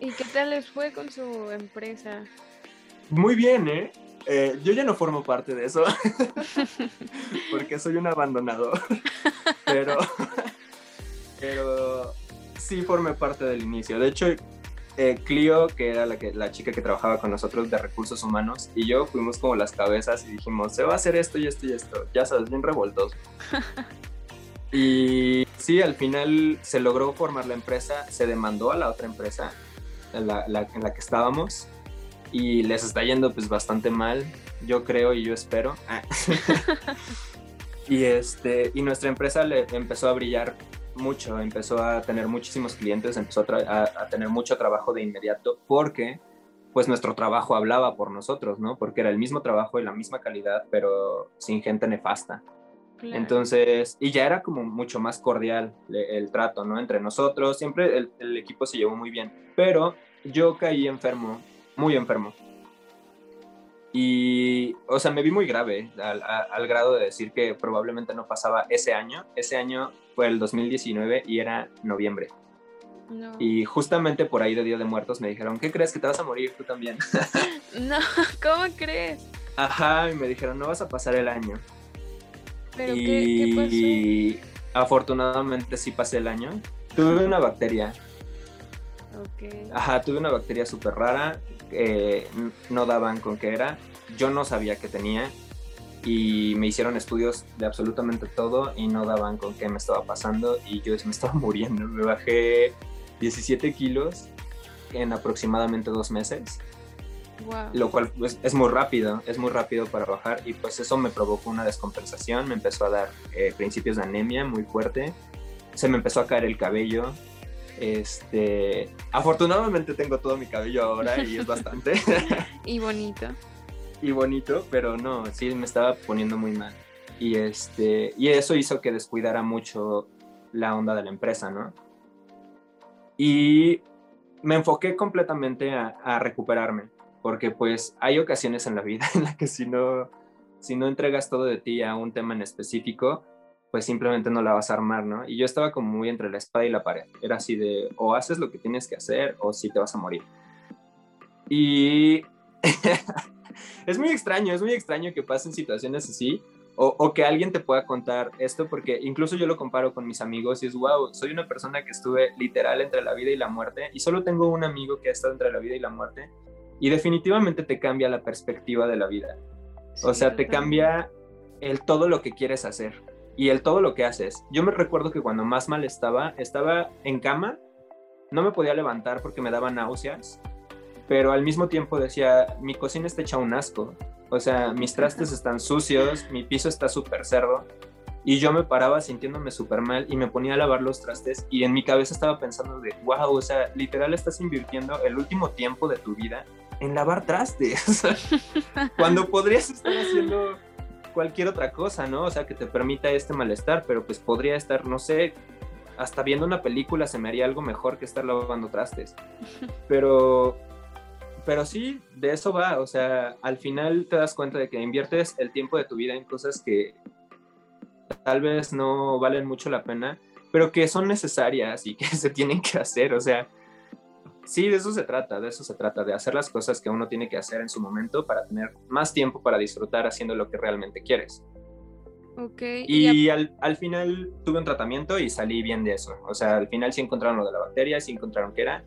¿Y qué tal les fue con su empresa? Muy bien, ¿eh? ¿eh? yo ya no formo parte de eso, [LAUGHS] porque soy un abandonador, [LAUGHS] pero, pero sí formé parte del inicio. De hecho, eh, Clio, que era la, que, la chica que trabajaba con nosotros de recursos humanos, y yo fuimos como las cabezas y dijimos, se va a hacer esto y esto y esto, ya sabes, bien revoltoso. [LAUGHS] Y sí, al final se logró formar la empresa, se demandó a la otra empresa en la, en la que estábamos y les está yendo pues bastante mal, yo creo y yo espero. [LAUGHS] y, este, y nuestra empresa le empezó a brillar mucho, empezó a tener muchísimos clientes, empezó a, a, tener mucho trabajo de inmediato porque pues nuestro trabajo hablaba por nosotros, ¿no? Porque era el mismo trabajo y la misma calidad, pero sin gente nefasta. Entonces, y ya era como mucho más cordial el, trato, ¿no? Entre nosotros, siempre el, el, equipo se llevó muy bien, pero yo caí enfermo, muy enfermo. Y, o sea, me vi muy grave al, al, grado de decir que probablemente no pasaba ese año. Ese año fue el 2019 y era noviembre. Y justamente por ahí de Día de Muertos me dijeron, ¿qué crees que te vas a morir tú también? [LAUGHS] no, ¿cómo crees? Ajá, y me dijeron, no vas a pasar el año. ¿Pero y... qué, pasó? Y afortunadamente sí pasé el año. Tuve una bacteria. Okay. Ajá, tuve una bacteria súper rara. Eh, no daban con qué era. Yo no sabía qué tenía. Y me hicieron estudios de absolutamente todo y no daban con qué me estaba pasando. Y yo [LAUGHS] me estaba muriendo. Me bajé 17 kilos en aproximadamente dos meses. Lo cual pues, es muy rápido, es muy rápido para bajar y pues eso me provocó una descompensación, me empezó a dar eh, principios de anemia muy fuerte, se me empezó a caer el cabello. Este, afortunadamente tengo todo mi cabello ahora y es bastante. [LAUGHS] [LAUGHS] y bonito. Y bonito, pero no, sí me estaba poniendo muy mal. Y este, y eso hizo que descuidara mucho la onda de la empresa, ¿no? Y me enfoqué completamente a, recuperarme, porque pues hay ocasiones en la vida [LAUGHS] en las que si no, si no entregas todo de ti a un tema en específico, pues simplemente no la vas a armar, ¿no? Y yo estaba como muy entre la espada y la pared. Era así de, o haces lo que tienes que hacer, o si sí te vas a morir. Y [LAUGHS] es muy extraño, es muy extraño que pasen situaciones así, o, que alguien te pueda contar esto, porque incluso yo lo comparo con mis amigos y es, wow, soy una persona que estuve literal entre la vida y la muerte y solo tengo un amigo que ha estado entre la vida y la muerte y definitivamente te cambia la perspectiva de la vida. o sea, te cambia el todo lo que quieres hacer y el todo lo que haces. Yo me recuerdo que cuando más mal estaba, estaba en cama, no me podía levantar porque me daban náuseas, pero al mismo tiempo decía, mi cocina está hecha un asco o sea, mis trastes [LAUGHS] están sucios, mi piso está súper cerdo. Y yo me paraba sintiéndome súper mal y me ponía a lavar los trastes y en mi cabeza estaba pensando de, wow, o sea, literal estás invirtiendo el último tiempo de tu vida en lavar trastes. [LAUGHS] Cuando podrías estar haciendo cualquier otra cosa, ¿no? O sea, que te permita este malestar, pero pues podría estar, no sé, hasta viendo una película se me haría algo mejor que estar lavando trastes. Pero pero sí, de eso va, o sea, al final te das cuenta de que inviertes el tiempo de tu vida en cosas que tal vez no valen mucho la pena, pero que son necesarias y que [LAUGHS] se tienen que hacer, o sea, sí, de eso se trata, de eso se trata, de hacer las cosas que uno tiene que hacer en su momento para tener más tiempo para disfrutar haciendo lo que realmente quieres. Ok. Y, al, al, final tuve un tratamiento y salí bien de eso. O sea, al final sí encontraron lo de la bacteria, sí encontraron qué era,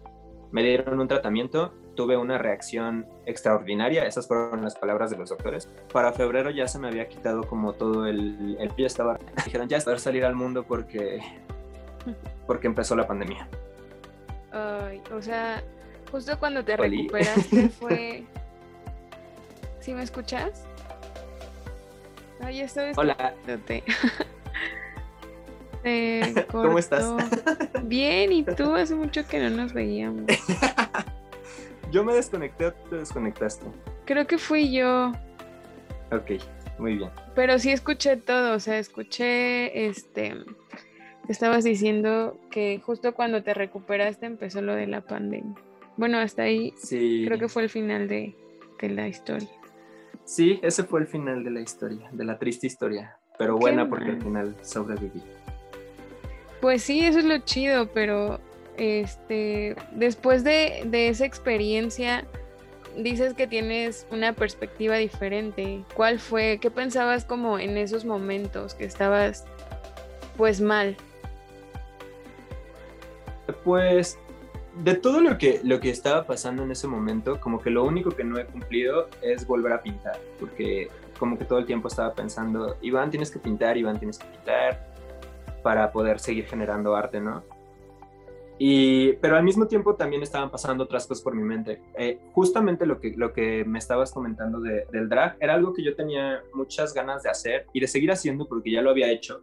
me dieron un tratamiento tuve una reacción extraordinaria, esas fueron las palabras de los doctores. Para febrero ya se me había quitado como todo el, el pie estaba, dijeron ya poder salir al mundo porque, porque empezó la pandemia. Ay, o sea, justo cuando te recuperaste [LAUGHS] fue... ¿Sí me escuchas? Ay, estoy... Hola. [LAUGHS] ¿Cómo estás? Bien, ¿y tú? Hace mucho que no nos veíamos. [LAUGHS] ¿Yo me desconecté o te desconectaste? Creo que fui yo. Ok, muy bien. Pero sí escuché todo, o sea, escuché, este, estabas diciendo que justo cuando te recuperaste empezó lo de la pandemia. Bueno, hasta ahí sí. creo que fue el final de, de la historia. Sí, ese fue el final de la historia, de la triste historia, pero buena porque al final sobreviví. Pues sí, eso es lo chido, pero este, después de, esa experiencia, dices que tienes una perspectiva diferente. ¿Cuál fue? ¿Qué pensabas como en esos momentos que estabas pues mal? Pues de todo lo que, lo que estaba pasando en ese momento, como que lo único que no he cumplido es volver a pintar, porque como que todo el tiempo estaba pensando, Iván tienes que pintar, Iván tienes que pintar, para poder seguir generando arte, ¿no? Y, pero al mismo tiempo también estaban pasando otras cosas por mi mente. Eh, justamente lo que, lo que me estabas comentando del drag era algo que yo tenía muchas ganas de hacer y de seguir haciendo porque ya lo había hecho,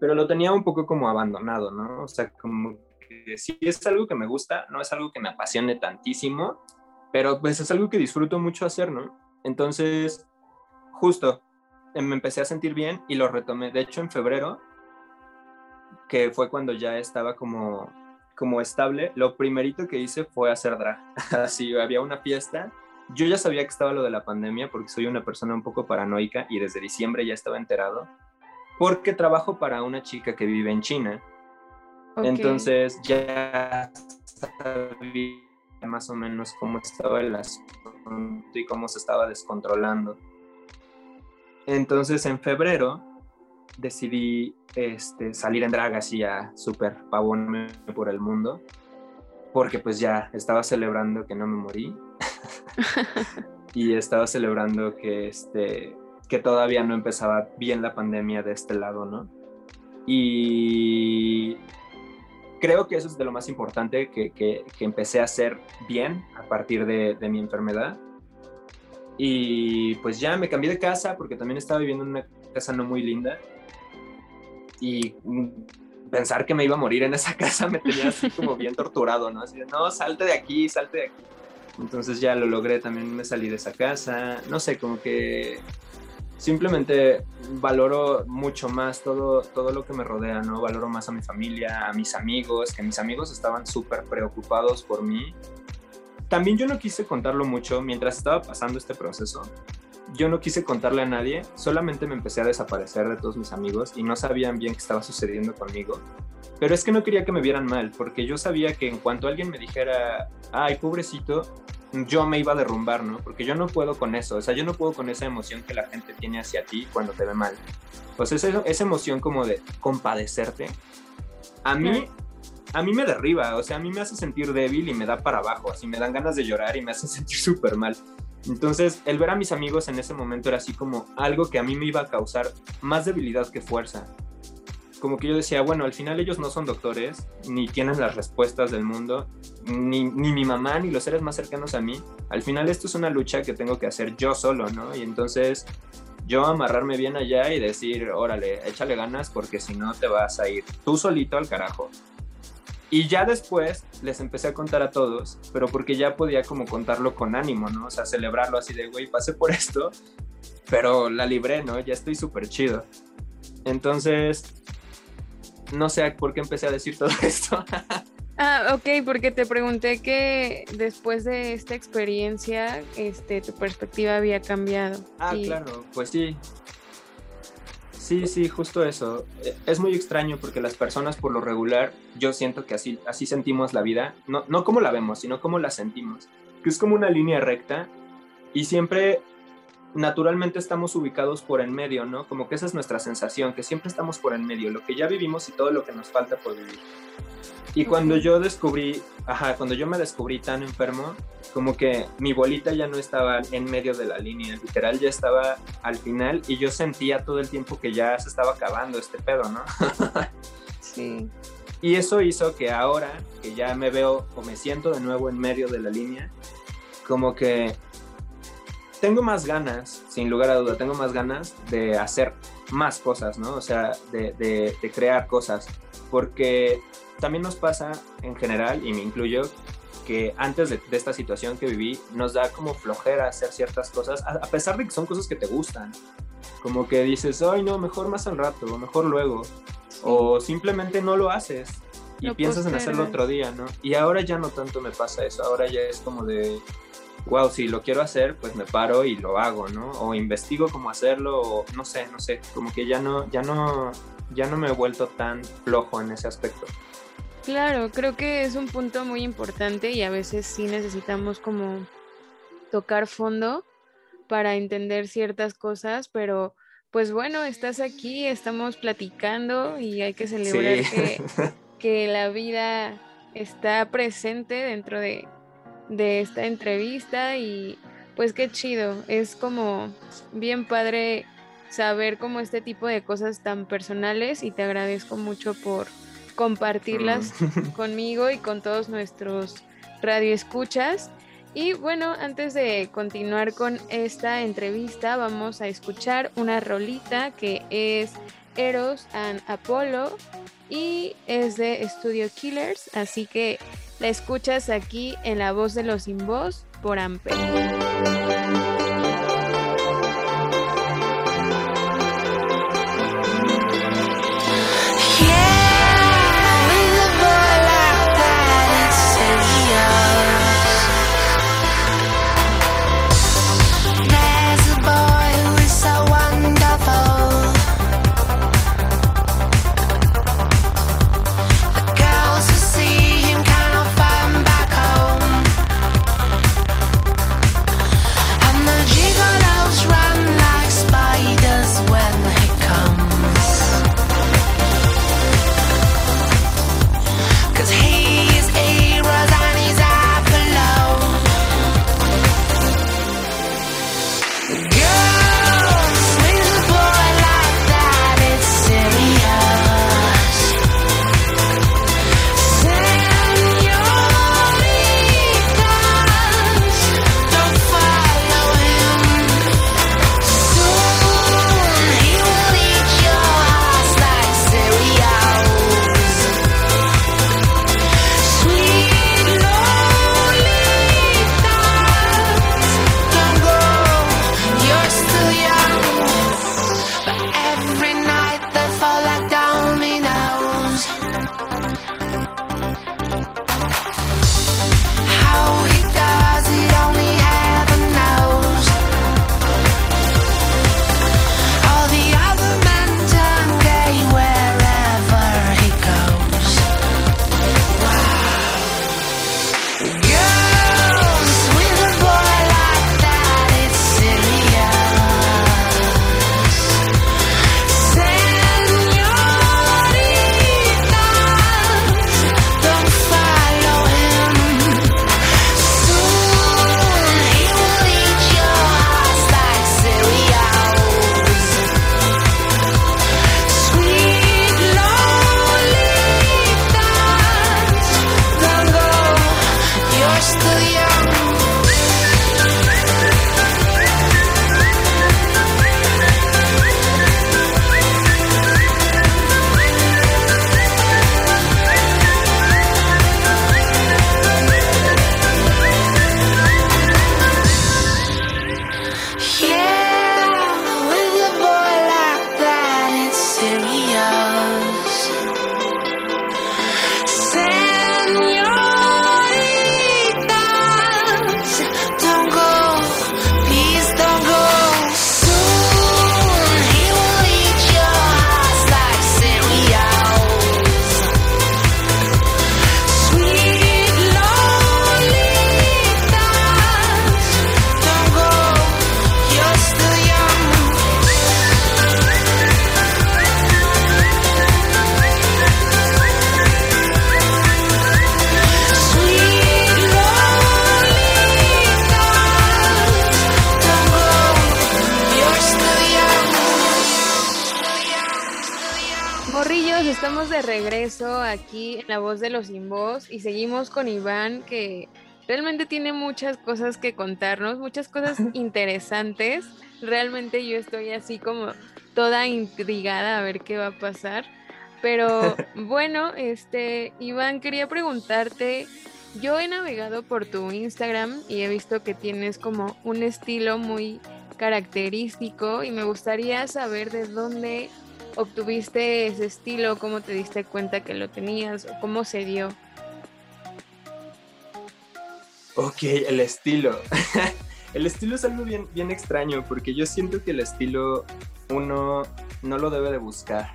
pero lo tenía un poco como abandonado, ¿no? O sea, como que sí es algo que me gusta, no es algo que me apasione tantísimo, pero pues es algo que disfruto mucho hacer, ¿no? Entonces, justo, me empecé a sentir bien y lo retomé. De hecho, en febrero, que fue cuando ya estaba como, como estable, lo primerito que hice fue hacer drag. [LAUGHS] Así, había una fiesta. Yo ya sabía que estaba lo de la pandemia porque soy una persona un poco paranoica y desde diciembre ya estaba enterado. Porque trabajo para una chica que vive en China. Entonces ya sabía más o menos cómo estaba el asunto y cómo se estaba descontrolando. Entonces en febrero decidí este, salir en drag así a súper pavón por el mundo, porque pues ya estaba celebrando que no me morí [LAUGHS] y estaba celebrando que, este, que todavía no empezaba bien la pandemia de este lado, ¿no? Y creo que eso es de lo más importante que, que, empecé a hacer bien a partir de, de mi enfermedad y pues ya me cambié de casa porque también estaba viviendo en una casa no muy linda. Y pensar que me iba a morir en esa [LAUGHS] casa me tenía así como bien torturado, ¿no? Así de, no, salte de aquí, salte de aquí. Entonces ya lo logré, también me salí de esa casa. No sé, como que simplemente valoro mucho más todo, todo lo que me rodea, ¿no? Valoro más a mi familia, a mis amigos, que mis amigos estaban súper preocupados por mí también yo no quise contarlo mucho mientras estaba pasando este proceso. Yo no quise contarle a nadie, solamente me empecé a desaparecer de todos mis amigos y no sabían bien qué estaba sucediendo conmigo. Pero es que no quería que me vieran mal, porque yo sabía que en cuanto alguien me dijera, ay, pobrecito, yo me iba a derrumbar, ¿no? Porque yo no puedo con eso, o sea, yo no puedo con esa emoción que la gente tiene hacia ti cuando te ve mal. Pues esa, esa emoción como de compadecerte, a mí a mí me derriba, o sea, a mí me hace sentir débil y me da para abajo, así me dan ganas de llorar y me hace [LAUGHS] sentir súper mal. Entonces, el ver a mis amigos en ese momento era así como algo que a mí me iba a causar más debilidad que fuerza. Como que yo decía, bueno, al final ellos no son doctores, ni tienen las respuestas del mundo, ni, ni mi mamá, ni los seres más cercanos a mí. Al final esto es una lucha que tengo que hacer yo solo, ¿no? Y entonces yo amarrarme bien allá y decir, órale, échale ganas porque si no te vas a ir tú solito al carajo. Y ya después les empecé a contar a todos, pero porque ya podía como contarlo con ánimo, ¿no? O sea, celebrarlo así de, güey, pasé por esto, pero la libré, ¿no? Ya estoy súper chido. Entonces, no sé por qué empecé a decir todo [LAUGHS] esto. ah, ok, porque te pregunté que después de esta experiencia, este, tu perspectiva había cambiado. Ah, claro, pues sí. Sí, sí, justo eso. E, es muy extraño porque las personas por lo regular, yo siento que así, así sentimos la vida, no, no como la vemos, sino como la sentimos, que es como una línea recta y siempre naturalmente estamos ubicados por en medio, ¿no? Como que esa es nuestra sensación, que siempre estamos por en medio, lo que ya vivimos y todo lo que nos falta por vivir. Y cuando yo descubrí, ajá, cuando yo me descubrí tan enfermo, como que mi bolita ya no estaba en medio de la línea, literal ya estaba al final y yo sentía todo el tiempo que ya se estaba acabando este pedo, ¿no? [LAUGHS] sí. Y eso hizo que ahora que ya me veo o me siento de nuevo en medio de la línea, como que tengo más ganas, sin lugar a duda, tengo más ganas de hacer más cosas, ¿no? O sea, de, de, de crear cosas, porque también nos pasa en general, y me incluyo, que antes de, esta situación que viví, nos da como flojera hacer ciertas cosas, a, pesar de que son cosas que te gustan. Como que dices, ay, no, mejor más al rato, o mejor luego. O simplemente no lo haces y piensas en hacerlo otro día, ¿no? Y ahora ya no tanto me pasa eso, ahora ya es como de, wow, si lo quiero hacer, pues me paro y lo hago, ¿no? O investigo cómo hacerlo, o no sé, no sé, como que ya no, ya no, ya no me he vuelto tan flojo en ese aspecto. Claro, creo que es un punto muy importante y a veces sí necesitamos como tocar fondo para entender ciertas cosas, pero pues bueno, estás aquí, estamos platicando y hay que celebrar [LAUGHS] que, la vida está presente dentro de, de esta entrevista y pues qué chido, es como bien padre saber como este tipo de cosas tan personales y te agradezco mucho por compartirlas [LAUGHS] conmigo y con todos nuestros radioescuchas. Y bueno, antes de continuar con esta entrevista, vamos a escuchar una rolita que es Eros and Apollo y es de Studio Killers, así que la escuchas aquí en la voz de los sin por Amper. Con Iván que realmente tiene muchas cosas que contarnos, muchas cosas [LAUGHS] interesantes. Realmente yo estoy así como toda intrigada a ver qué va a pasar. Pero [LAUGHS] bueno, este Iván quería preguntarte, yo he navegado por tu Instagram y he visto que tienes como un estilo muy característico y me gustaría saber de dónde obtuviste ese estilo? ¿Cómo te diste cuenta que lo tenías? ¿O cómo se dio? Ok, el estilo. [LAUGHS] el estilo es algo bien, bien extraño porque yo siento que el estilo uno no lo debe de buscar.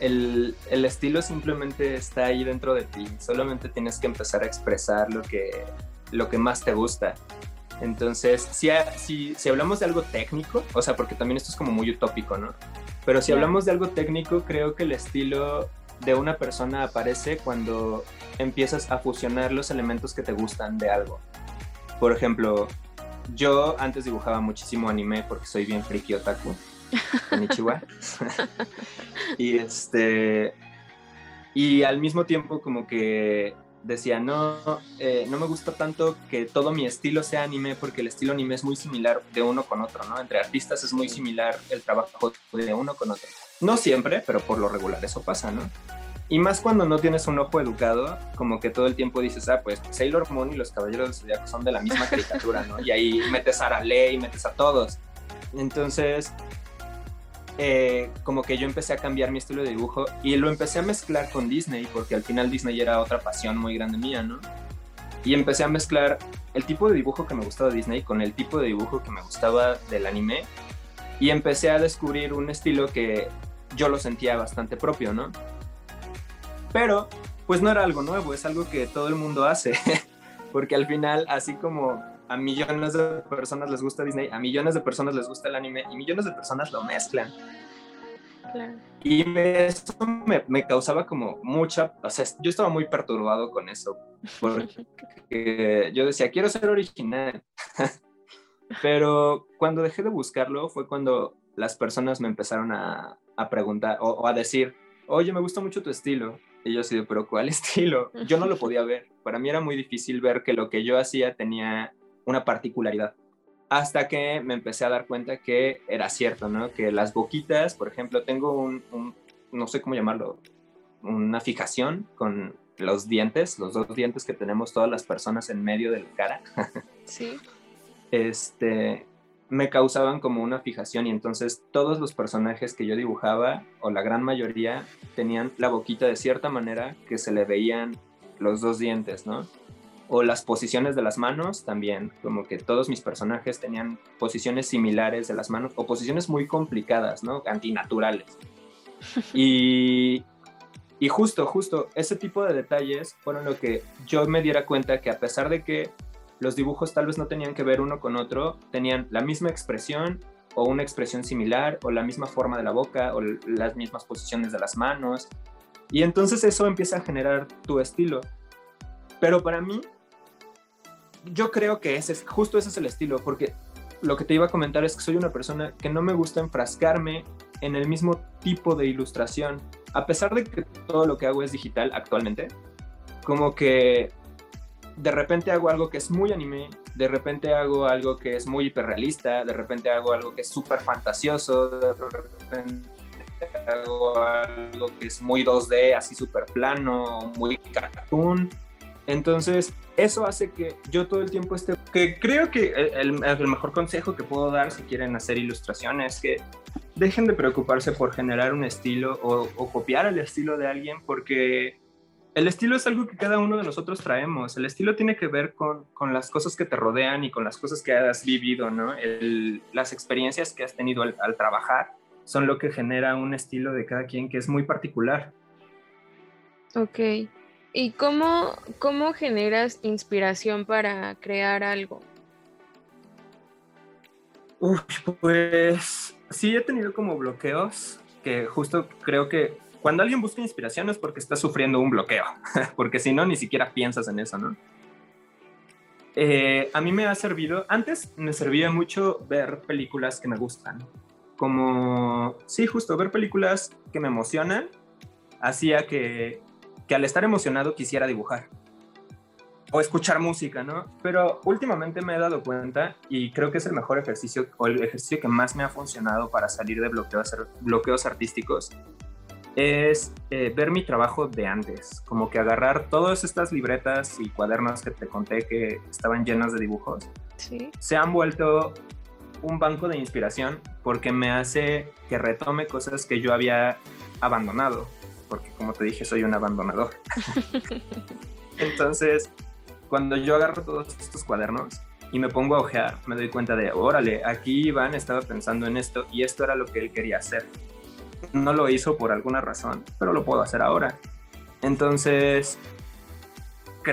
El, el, estilo simplemente está ahí dentro de ti. Solamente tienes que empezar a expresar lo que, lo que más te gusta. Entonces, si, si, si hablamos de algo técnico, o sea, porque también esto es como muy utópico, ¿no? Pero si hablamos de algo técnico, creo que el estilo de una persona aparece cuando empiezas a fusionar los elementos que te gustan de algo. Por ejemplo, yo antes dibujaba muchísimo anime porque soy bien friki otaku. Konnichiwa. [LAUGHS] y este. Y al mismo tiempo, como que decía, no, eh, no me gusta tanto que todo mi estilo sea anime porque el estilo anime es muy similar de uno con otro, ¿no? Entre artistas es muy similar el trabajo de uno con otro. No siempre, pero por lo regular eso pasa, ¿no? Y más cuando no tienes un ojo educado, como que todo el tiempo dices, ah, pues Sailor Moon y los Caballeros del Zodiaco son de la misma caricatura, ¿no? Y ahí metes a Arale y metes a todos. Entonces, eh, como que yo empecé a cambiar mi estilo de dibujo y lo empecé a mezclar con Disney, porque al final Disney era otra pasión muy grande mía, ¿no? Y empecé a mezclar el tipo de dibujo que me gustaba Disney con el tipo de dibujo que me gustaba del anime. Y empecé a descubrir un estilo que yo lo sentía bastante propio, ¿no? Pero, pues no era algo nuevo, es algo que todo el mundo hace. [LAUGHS] porque al final, así como a millones de personas les gusta Disney, a millones de personas les gusta el anime y millones de personas lo mezclan. Y eso me, causaba como mucha, o sea, yo estaba muy perturbado con eso, porque [LAUGHS] yo decía, quiero ser original. [LAUGHS] Pero cuando dejé de buscarlo fue cuando las personas me empezaron a, preguntar o, a decir, oye, me gusta mucho tu estilo. Y yo así pero ¿cuál [LAUGHS] estilo? Yo no lo podía ver. Para mí era muy difícil ver que lo que yo hacía tenía una particularidad. Hasta que me empecé a dar cuenta que era cierto, ¿no? Que las boquitas, por ejemplo, tengo un, no sé cómo llamarlo, una fijación con los dientes, los dos dientes que tenemos todas las personas en medio de la cara. Sí. [LAUGHS] Este, me causaban como una fijación y entonces todos los personajes que yo dibujaba, o la gran mayoría, tenían la boquita de cierta manera que se le veían los dos dientes, ¿no? o las posiciones de las manos también, como que todos mis personajes tenían posiciones similares de las manos o posiciones muy complicadas, ¿no? Antinaturales. [LAUGHS] Y, y justo, justo, ese tipo de detalles fueron lo que yo me diera cuenta que a pesar de que los dibujos tal vez no tenían que ver uno con otro, tenían la misma expresión o una expresión similar o la misma forma de la boca o las mismas posiciones de las manos. Y entonces eso empieza a generar tu estilo. Pero para mí, yo creo que ese es, justo ese es el estilo, porque lo que te iba a comentar es que soy una persona que no me gusta enfrascarme en el mismo tipo de ilustración, a pesar de que todo lo que hago es digital actualmente, como que de repente hago algo que es muy anime, de repente hago algo que es muy hiperrealista, de repente hago algo que es súper fantasioso, de repente hago algo que es muy 2D, así súper plano, muy cartoon. Entonces, eso hace que yo todo el tiempo esté... Que creo que el, mejor consejo que puedo dar si quieren hacer ilustraciones es que dejen de preocuparse por generar un estilo o, copiar el estilo de alguien porque el estilo es algo que cada uno de nosotros traemos. El estilo tiene que ver con, las cosas que te rodean y con las cosas que has vivido, ¿no? las experiencias que has tenido al, al, trabajar son lo que genera un estilo de cada quien que es muy particular. Ok. ¿Y cómo, cómo generas inspiración para crear algo? pues sí he tenido como bloqueos, que justo creo que cuando alguien busca inspiración es porque está sufriendo un bloqueo, [LAUGHS] porque si no, ni siquiera piensas en eso, ¿no? Eh, a mí me ha servido, antes me servía mucho ver películas que me gustan, como, sí, justo ver películas que me emocionan, hacía que que al estar emocionado quisiera dibujar o escuchar música, ¿no? Pero últimamente me he dado cuenta y creo que es el mejor ejercicio o el ejercicio que más me ha funcionado para salir de bloqueos, bloqueos artísticos es eh, ver mi trabajo de antes, como que agarrar todas estas libretas y cuadernos que te conté que estaban llenas de dibujos, ¿Sí? se han vuelto un banco de inspiración porque me hace que retome cosas que yo había abandonado porque como te dije, soy un abandonador. [LAUGHS] Entonces, cuando yo agarro todos estos cuadernos y me pongo a ojear, me doy cuenta de, órale, aquí Iván estaba pensando en esto y esto era lo que él quería hacer. No lo hizo por alguna razón, pero lo puedo hacer ahora. Entonces,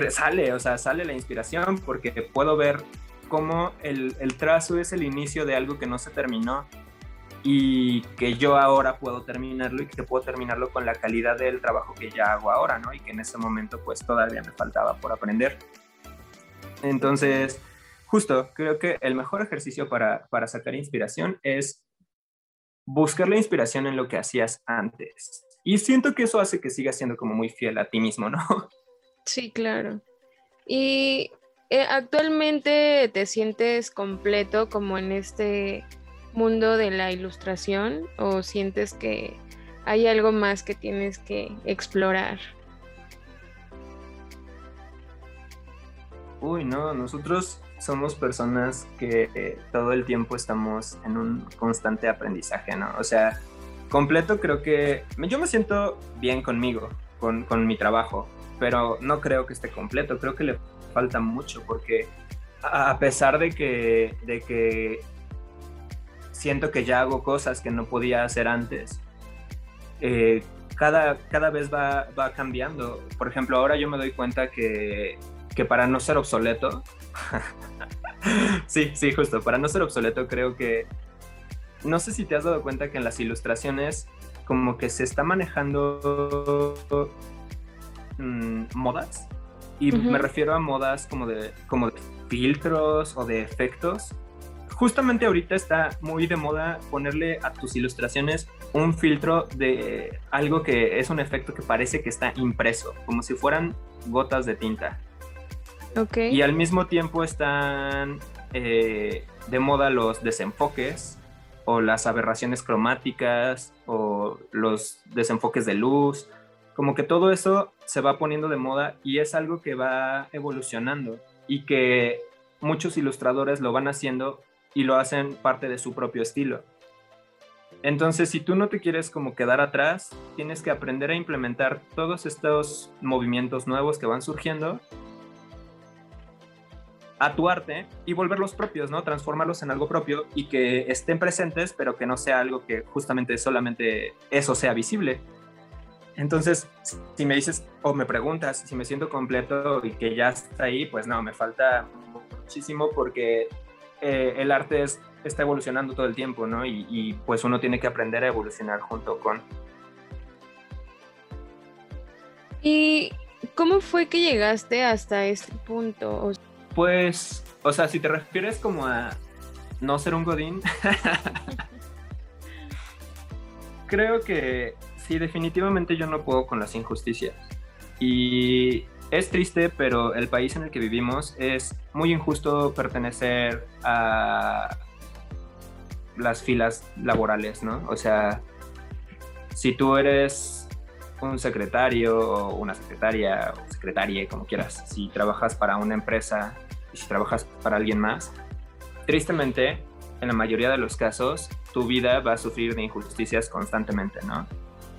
sale, o sea, sale la inspiración porque puedo ver cómo el, el trazo es el inicio de algo que no se terminó y que yo ahora puedo terminarlo y que puedo terminarlo con la calidad del trabajo que ya hago ahora, ¿no? Y que en ese momento pues todavía me faltaba por aprender. Entonces, justo, creo que el mejor ejercicio para, para sacar inspiración es buscar la inspiración en lo que hacías antes. Y siento que eso hace que sigas siendo como muy fiel a ti mismo, ¿no? [LAUGHS] Sí, claro. Y eh, actualmente te sientes completo como en este mundo de la ilustración o sientes que hay algo más que tienes que explorar. Uy, no, nosotros somos personas que eh, todo el tiempo estamos en un constante aprendizaje, ¿no? O sea, completo creo que yo me siento bien conmigo, con, con mi trabajo, pero no creo que esté completo, creo que le falta mucho porque a pesar de que, de que siento que ya hago cosas que no podía hacer antes, eh, cada, cada vez va, va, cambiando. Por ejemplo, ahora yo me doy cuenta que, que para no ser obsoleto, [LAUGHS] sí, sí, justo, para no ser obsoleto creo que, no sé si te has dado cuenta que en las ilustraciones como que se está manejando mm, modas. Y me refiero a modas como de, como de filtros o de efectos justamente ahorita está muy de moda ponerle a tus ilustraciones un filtro de algo que es un efecto que parece que está impreso, como si fueran gotas de tinta. Okay. Y al mismo tiempo están eh, de moda los desenfoques o las aberraciones cromáticas o los desenfoques de luz. Como que todo eso se va poniendo de moda y es algo que va evolucionando y que muchos ilustradores lo van haciendo y lo hacen parte de su propio estilo. Entonces, si tú no te quieres como quedar atrás, tienes que aprender a implementar todos estos movimientos nuevos que van surgiendo a tu arte y volverlos propios, ¿no? Transformarlos en algo propio y que estén presentes, pero que no sea algo que justamente solamente eso sea visible. Entonces, si me dices o me preguntas si me siento completo y que ya está ahí, pues no, me falta muchísimo porque eh, el arte está evolucionando todo el tiempo, ¿no? Y, pues uno tiene que aprender a evolucionar junto con. ¿Y cómo fue que llegaste hasta este punto? Pues, o sea, si te refieres como a no ser un godín, [LAUGHS] creo que sí, definitivamente yo no puedo con las injusticias. Y es triste, pero el país en el que vivimos es muy injusto pertenecer a las filas laborales, ¿no? O sea, si tú eres un secretario o una secretaria o secretaria, como quieras, si trabajas para una empresa y si trabajas para alguien más, tristemente, en la mayoría de los casos, tu vida va a sufrir de injusticias constantemente, ¿no?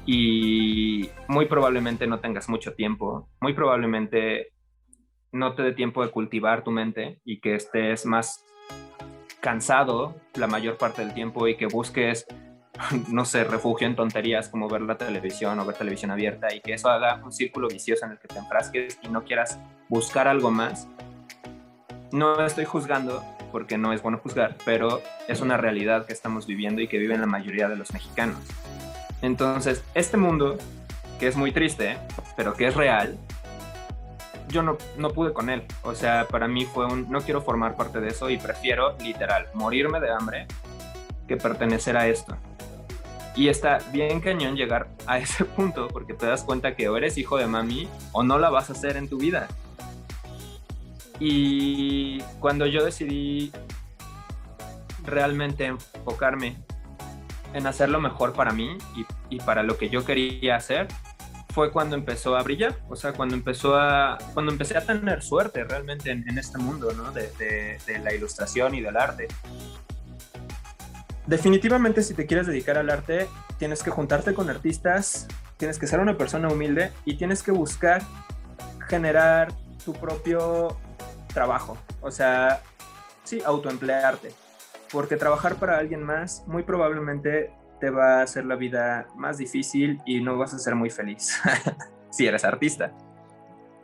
y muy probablemente no tengas mucho tiempo, muy probablemente no te dé tiempo de cultivar tu mente y que estés más cansado la mayor parte del tiempo y que busques, [LAUGHS] no sé, refugio en tonterías como ver la televisión o ver televisión abierta y que eso haga un círculo vicioso en el que te enfrasques y no quieras buscar algo más. No estoy juzgando porque no es bueno juzgar, pero es una realidad que estamos viviendo y que viven la mayoría de los mexicanos. Entonces, este mundo, que es muy triste, pero que es real, yo no, no pude con él. O sea, para mí fue un, no quiero formar parte de eso y prefiero, literal, morirme de hambre que pertenecer a esto. Y está bien cañón llegar a ese [LAUGHS] punto porque te das cuenta que o eres hijo de mami o no la vas a hacer en tu vida. Y cuando yo decidí realmente enfocarme en hacer lo mejor para mí y, para lo que yo quería hacer, fue cuando empezó a brillar, o sea, cuando empezó a, cuando empecé a tener suerte realmente en, este mundo, ¿no? De, de, la ilustración y del arte. Definitivamente si te quieres dedicar al arte, tienes que juntarte con artistas, tienes que ser una persona humilde y tienes que buscar generar tu propio trabajo, o sea, sí, autoemplearte porque trabajar para alguien más muy probablemente te va a hacer la vida más difícil y no vas a ser muy feliz [LAUGHS] si eres artista.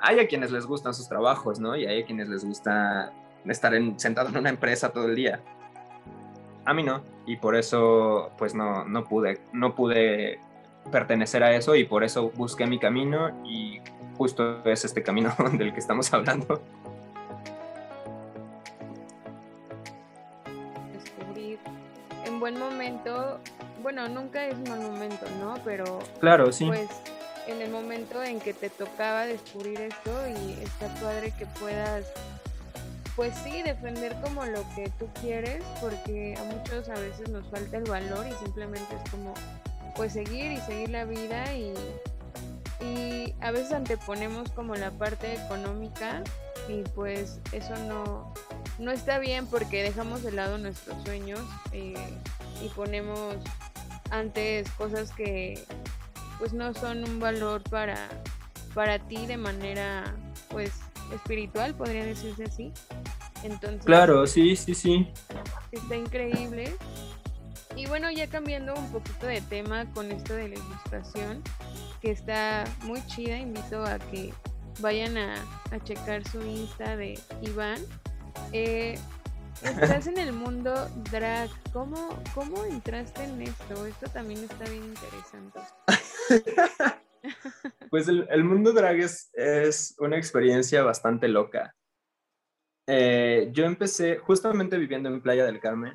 Hay a quienes les gustan sus trabajos, ¿no? Y hay a quienes les gusta estar sentado en una empresa todo el día. A mí no, y por eso pues no, no pude, no pude pertenecer a eso y por eso busqué mi camino y justo es este camino [LAUGHS] del que estamos hablando. Buen momento, bueno, nunca es un mal momento, ¿no? Pero claro, sí. Pues en el momento en que te tocaba descubrir esto y está padre que puedas, pues sí, defender como lo que tú quieres, porque a muchos a veces nos falta el valor y simplemente es como, pues seguir y seguir la vida y, y a veces anteponemos como la parte económica y pues eso no, no está bien porque dejamos de lado nuestros sueños eh, y ponemos antes cosas que pues no son un valor para, para ti de manera pues espiritual, podría decirse así. Entonces, claro, sí, sí, sí. Está increíble. Y bueno, ya cambiando un poquito de tema con esto de la ilustración, que está muy chida, invito a que vayan a, checar su Insta de Iván. Eh, estás en el mundo drag. ¿Cómo, ¿Cómo entraste en esto? Esto también está bien interesante. [LAUGHS] pues el, mundo drag es, una experiencia bastante loca. Eh, yo empecé justamente viviendo en Playa del Carmen.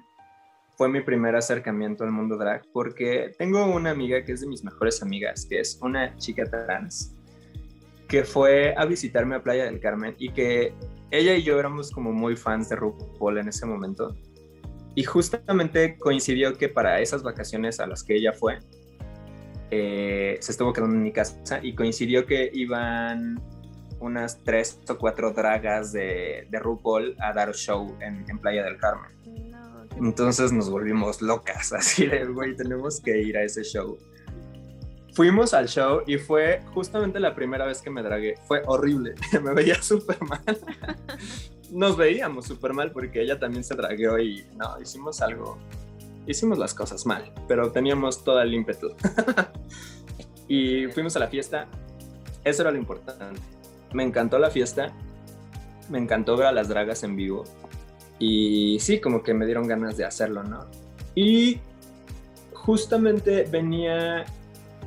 Fue mi primer acercamiento al mundo drag porque tengo una amiga que es de mis mejores amigas, que es una chica trans, que fue a visitarme a Playa del Carmen y que ella y yo éramos como muy fans de RuPaul en ese momento. Y justamente coincidió que para esas vacaciones a las que ella fue, eh, se estuvo quedando en mi casa y coincidió que iban unas tres o cuatro dragas de, de RuPaul a dar show en, Playa del Carmen. Entonces nos volvimos locas, [LAUGHS] así de, güey, tenemos que ir a ese show. Fuimos al show y fue justamente la primera vez que me dragué. Fue horrible, [LAUGHS] me veía súper mal. Nos veíamos súper mal porque ella también se dragueó y no, hicimos algo, hicimos las cosas mal, pero teníamos todo el ímpetu. [LAUGHS] y fuimos a la fiesta, eso era lo importante me encantó la fiesta, me encantó ver a las dragas en vivo y sí, como que me dieron ganas de hacerlo, ¿no? Y justamente venía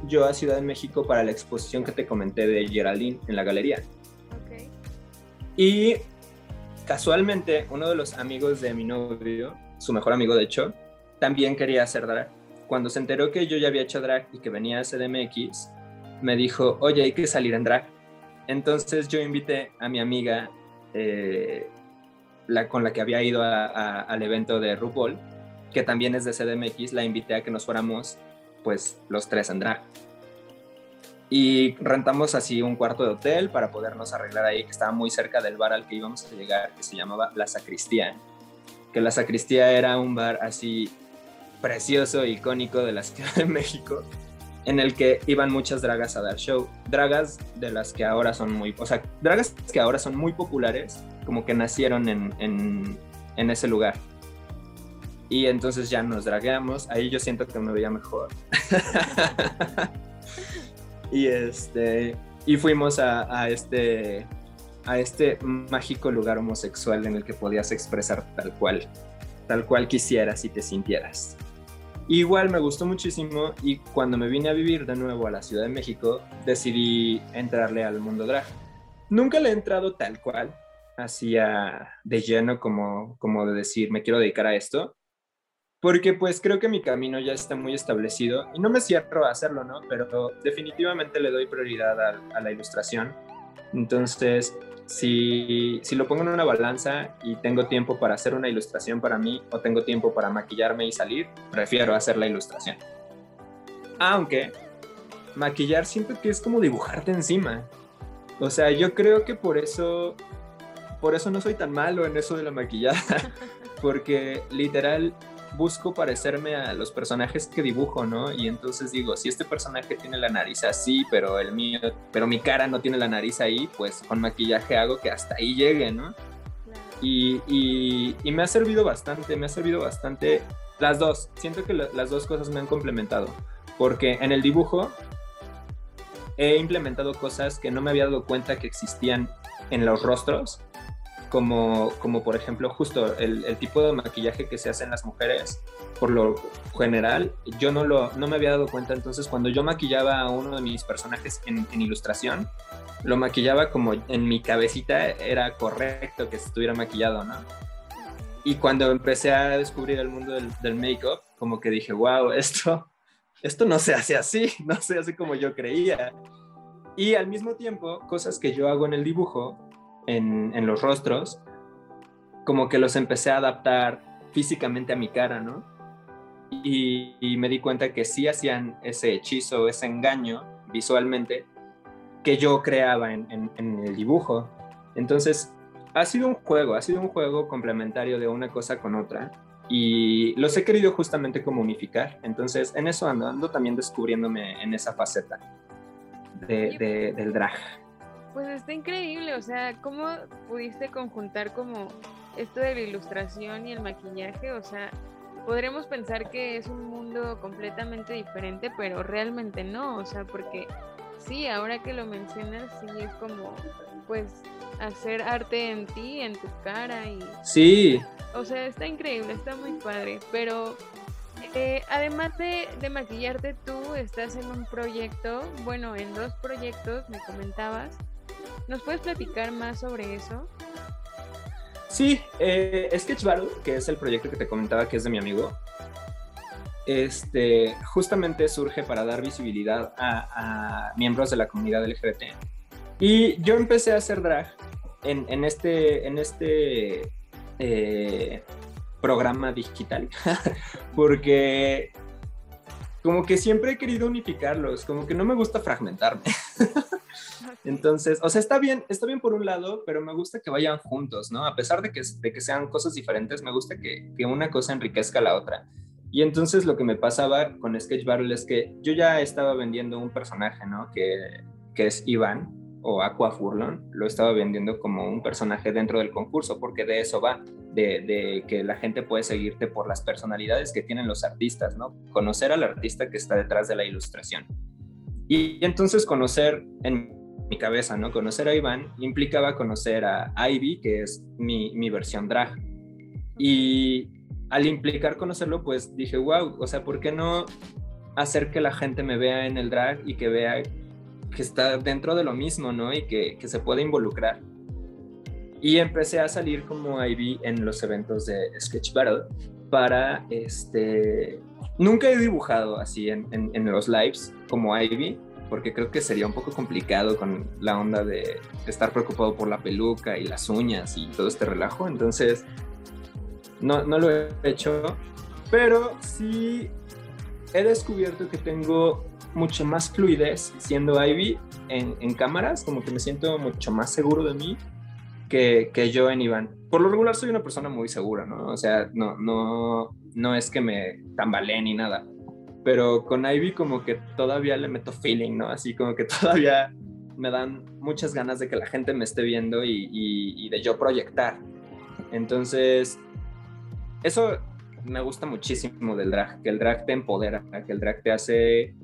yo a Ciudad de México para la exposición que te comenté de Geraldine en la galería. Y casualmente uno de los amigos de mi novio, su mejor amigo de hecho, también quería hacer drag. Cuando se enteró que yo ya había hecho drag y que venía a CDMX, me dijo, oye, hay que salir en drag. Entonces yo invité a mi amiga eh, la, con la que había ido al evento de RuPaul, que también es de CDMX, la invité a que nos fuéramos pues los tres en. Y rentamos así un cuarto de hotel para podernos arreglar ahí, que estaba muy cerca del bar al que íbamos a llegar, que se llamaba La Sacristía. Que La Sacristía era un bar así precioso, icónico de la [LAUGHS] Ciudad de México, en el que iban muchas dragas a dar show. Dragas de las que ahora son muy, o sea, dragas que ahora son muy populares, como que nacieron en, en, ese lugar. Y entonces ya nos dragueamos, ahí yo siento que me veía mejor. [LAUGHS] y este, y fuimos a, a, este, a este mágico lugar homosexual en el que podías expresar tal cual, tal cual quisieras y te sintieras. Igual me gustó muchísimo y cuando me vine a vivir de nuevo a la Ciudad de México, decidí entrarle al mundo drag. Nunca le he entrado tal cual, hacía de lleno como, como de decir, me quiero dedicar a esto, porque pues creo que mi camino ya está muy establecido y no me cierro a hacerlo, ¿no? Pero definitivamente le doy prioridad a, a la ilustración. Entonces, si, si, lo pongo en una balanza y tengo tiempo para hacer una ilustración para mí o tengo tiempo para maquillarme y salir, prefiero hacer la ilustración. Aunque maquillar siento que es como dibujarte encima. O sea, yo creo que por eso por eso no soy tan malo en eso de la maquillada, [LAUGHS] porque literal busco parecerme a los personajes que dibujo, ¿no? Y entonces digo, si este personaje tiene la nariz así, pero el mío, pero mi cara no tiene la nariz ahí, pues con maquillaje hago que hasta ahí llegue, ¿no? Y, y, me ha servido bastante, me ha servido bastante las dos. Siento que las dos cosas me han complementado, porque en el dibujo he implementado cosas que no me había dado cuenta que existían en los rostros como, como por ejemplo justo el, el, tipo de maquillaje que se hace en las mujeres, por lo general, yo no, lo, no me había dado cuenta, entonces cuando yo maquillaba a uno de mis personajes en, en ilustración, lo maquillaba como en mi cabecita era correcto que estuviera maquillado, ¿no? Y cuando empecé a descubrir el mundo del, del make-up, como que dije, wow, esto, esto no se hace así, [LAUGHS] no se hace como yo creía. Y al mismo tiempo, cosas que yo hago en el dibujo, en, los rostros, como que los empecé a adaptar físicamente a mi cara, ¿no? y, me di cuenta que sí hacían ese hechizo, ese engaño visualmente que yo creaba en, el dibujo. Entonces, ha sido un juego, ha sido un juego complementario de una cosa con otra y los he querido justamente como unificar. Entonces, en eso ando, también descubriéndome en esa faceta del drag. Pues está increíble, o sea, ¿cómo pudiste conjuntar como esto de la ilustración y el maquillaje? O sea, podremos pensar que es un mundo completamente diferente, pero realmente no, o sea, porque sí, ahora que lo mencionas, sí es como, pues, hacer arte en ti, en tu cara y... Sí. O sea, está increíble, está muy padre, pero eh, además de, de, maquillarte tú, estás en un proyecto, bueno, en dos proyectos, me comentabas. ¿Nos puedes platicar más sobre eso? Sí, eh, Sketch Battle, que es el proyecto que te comentaba que es de mi amigo, este, justamente surge para dar visibilidad a, miembros de la comunidad LGBT. Y yo empecé a hacer drag en, este, en este eh, programa digital, [LAUGHS] porque como que siempre he querido unificarlos, como que no me gusta fragmentarme. [LAUGHS] Entonces, o sea, está bien, está bien por un lado, pero me gusta que vayan juntos, ¿no? A pesar de que, de que sean cosas diferentes, me gusta que, que una cosa enriquezca a la otra. Y entonces lo que me pasaba con Sketch Battle es que yo ya estaba vendiendo un personaje, ¿no? Que, que es Iván o Aqua Furlon, lo estaba vendiendo como un personaje dentro del concurso, porque de eso va, de, de, que la gente puede seguirte por las personalidades que tienen los artistas, ¿no? Conocer al artista que está detrás de la ilustración. Y, entonces conocer en mi cabeza, ¿no? Conocer a Iván implicaba conocer a Ivy, que es mi, mi versión drag. Y al implicar conocerlo, pues dije, wow, o sea, ¿por qué no hacer que la gente me vea en el drag y que vea que está dentro de lo mismo, ¿no? Y que, que se puede involucrar. Y empecé a salir como Ivy en los eventos de Sketch Battle para, este, nunca he dibujado así en, en, en los lives como Ivy, porque creo que sería un poco complicado con la onda de estar preocupado por la peluca y las uñas y todo este relajo. Entonces, no, no lo he hecho, pero sí he descubierto que tengo mucho más fluidez siendo Ivy en, en cámaras, como que me siento mucho más seguro de mí que, que, yo en Iván. Por lo regular soy una persona muy segura, ¿no? O sea, no, no, no es que me tambalee ni nada pero con Ivy como que todavía le meto feeling, ¿no? Así como que [LAUGHS] todavía me dan muchas ganas de que la gente me esté viendo y, de yo proyectar. Entonces, eso me gusta muchísimo del drag, que el drag te empodera, que el drag te hace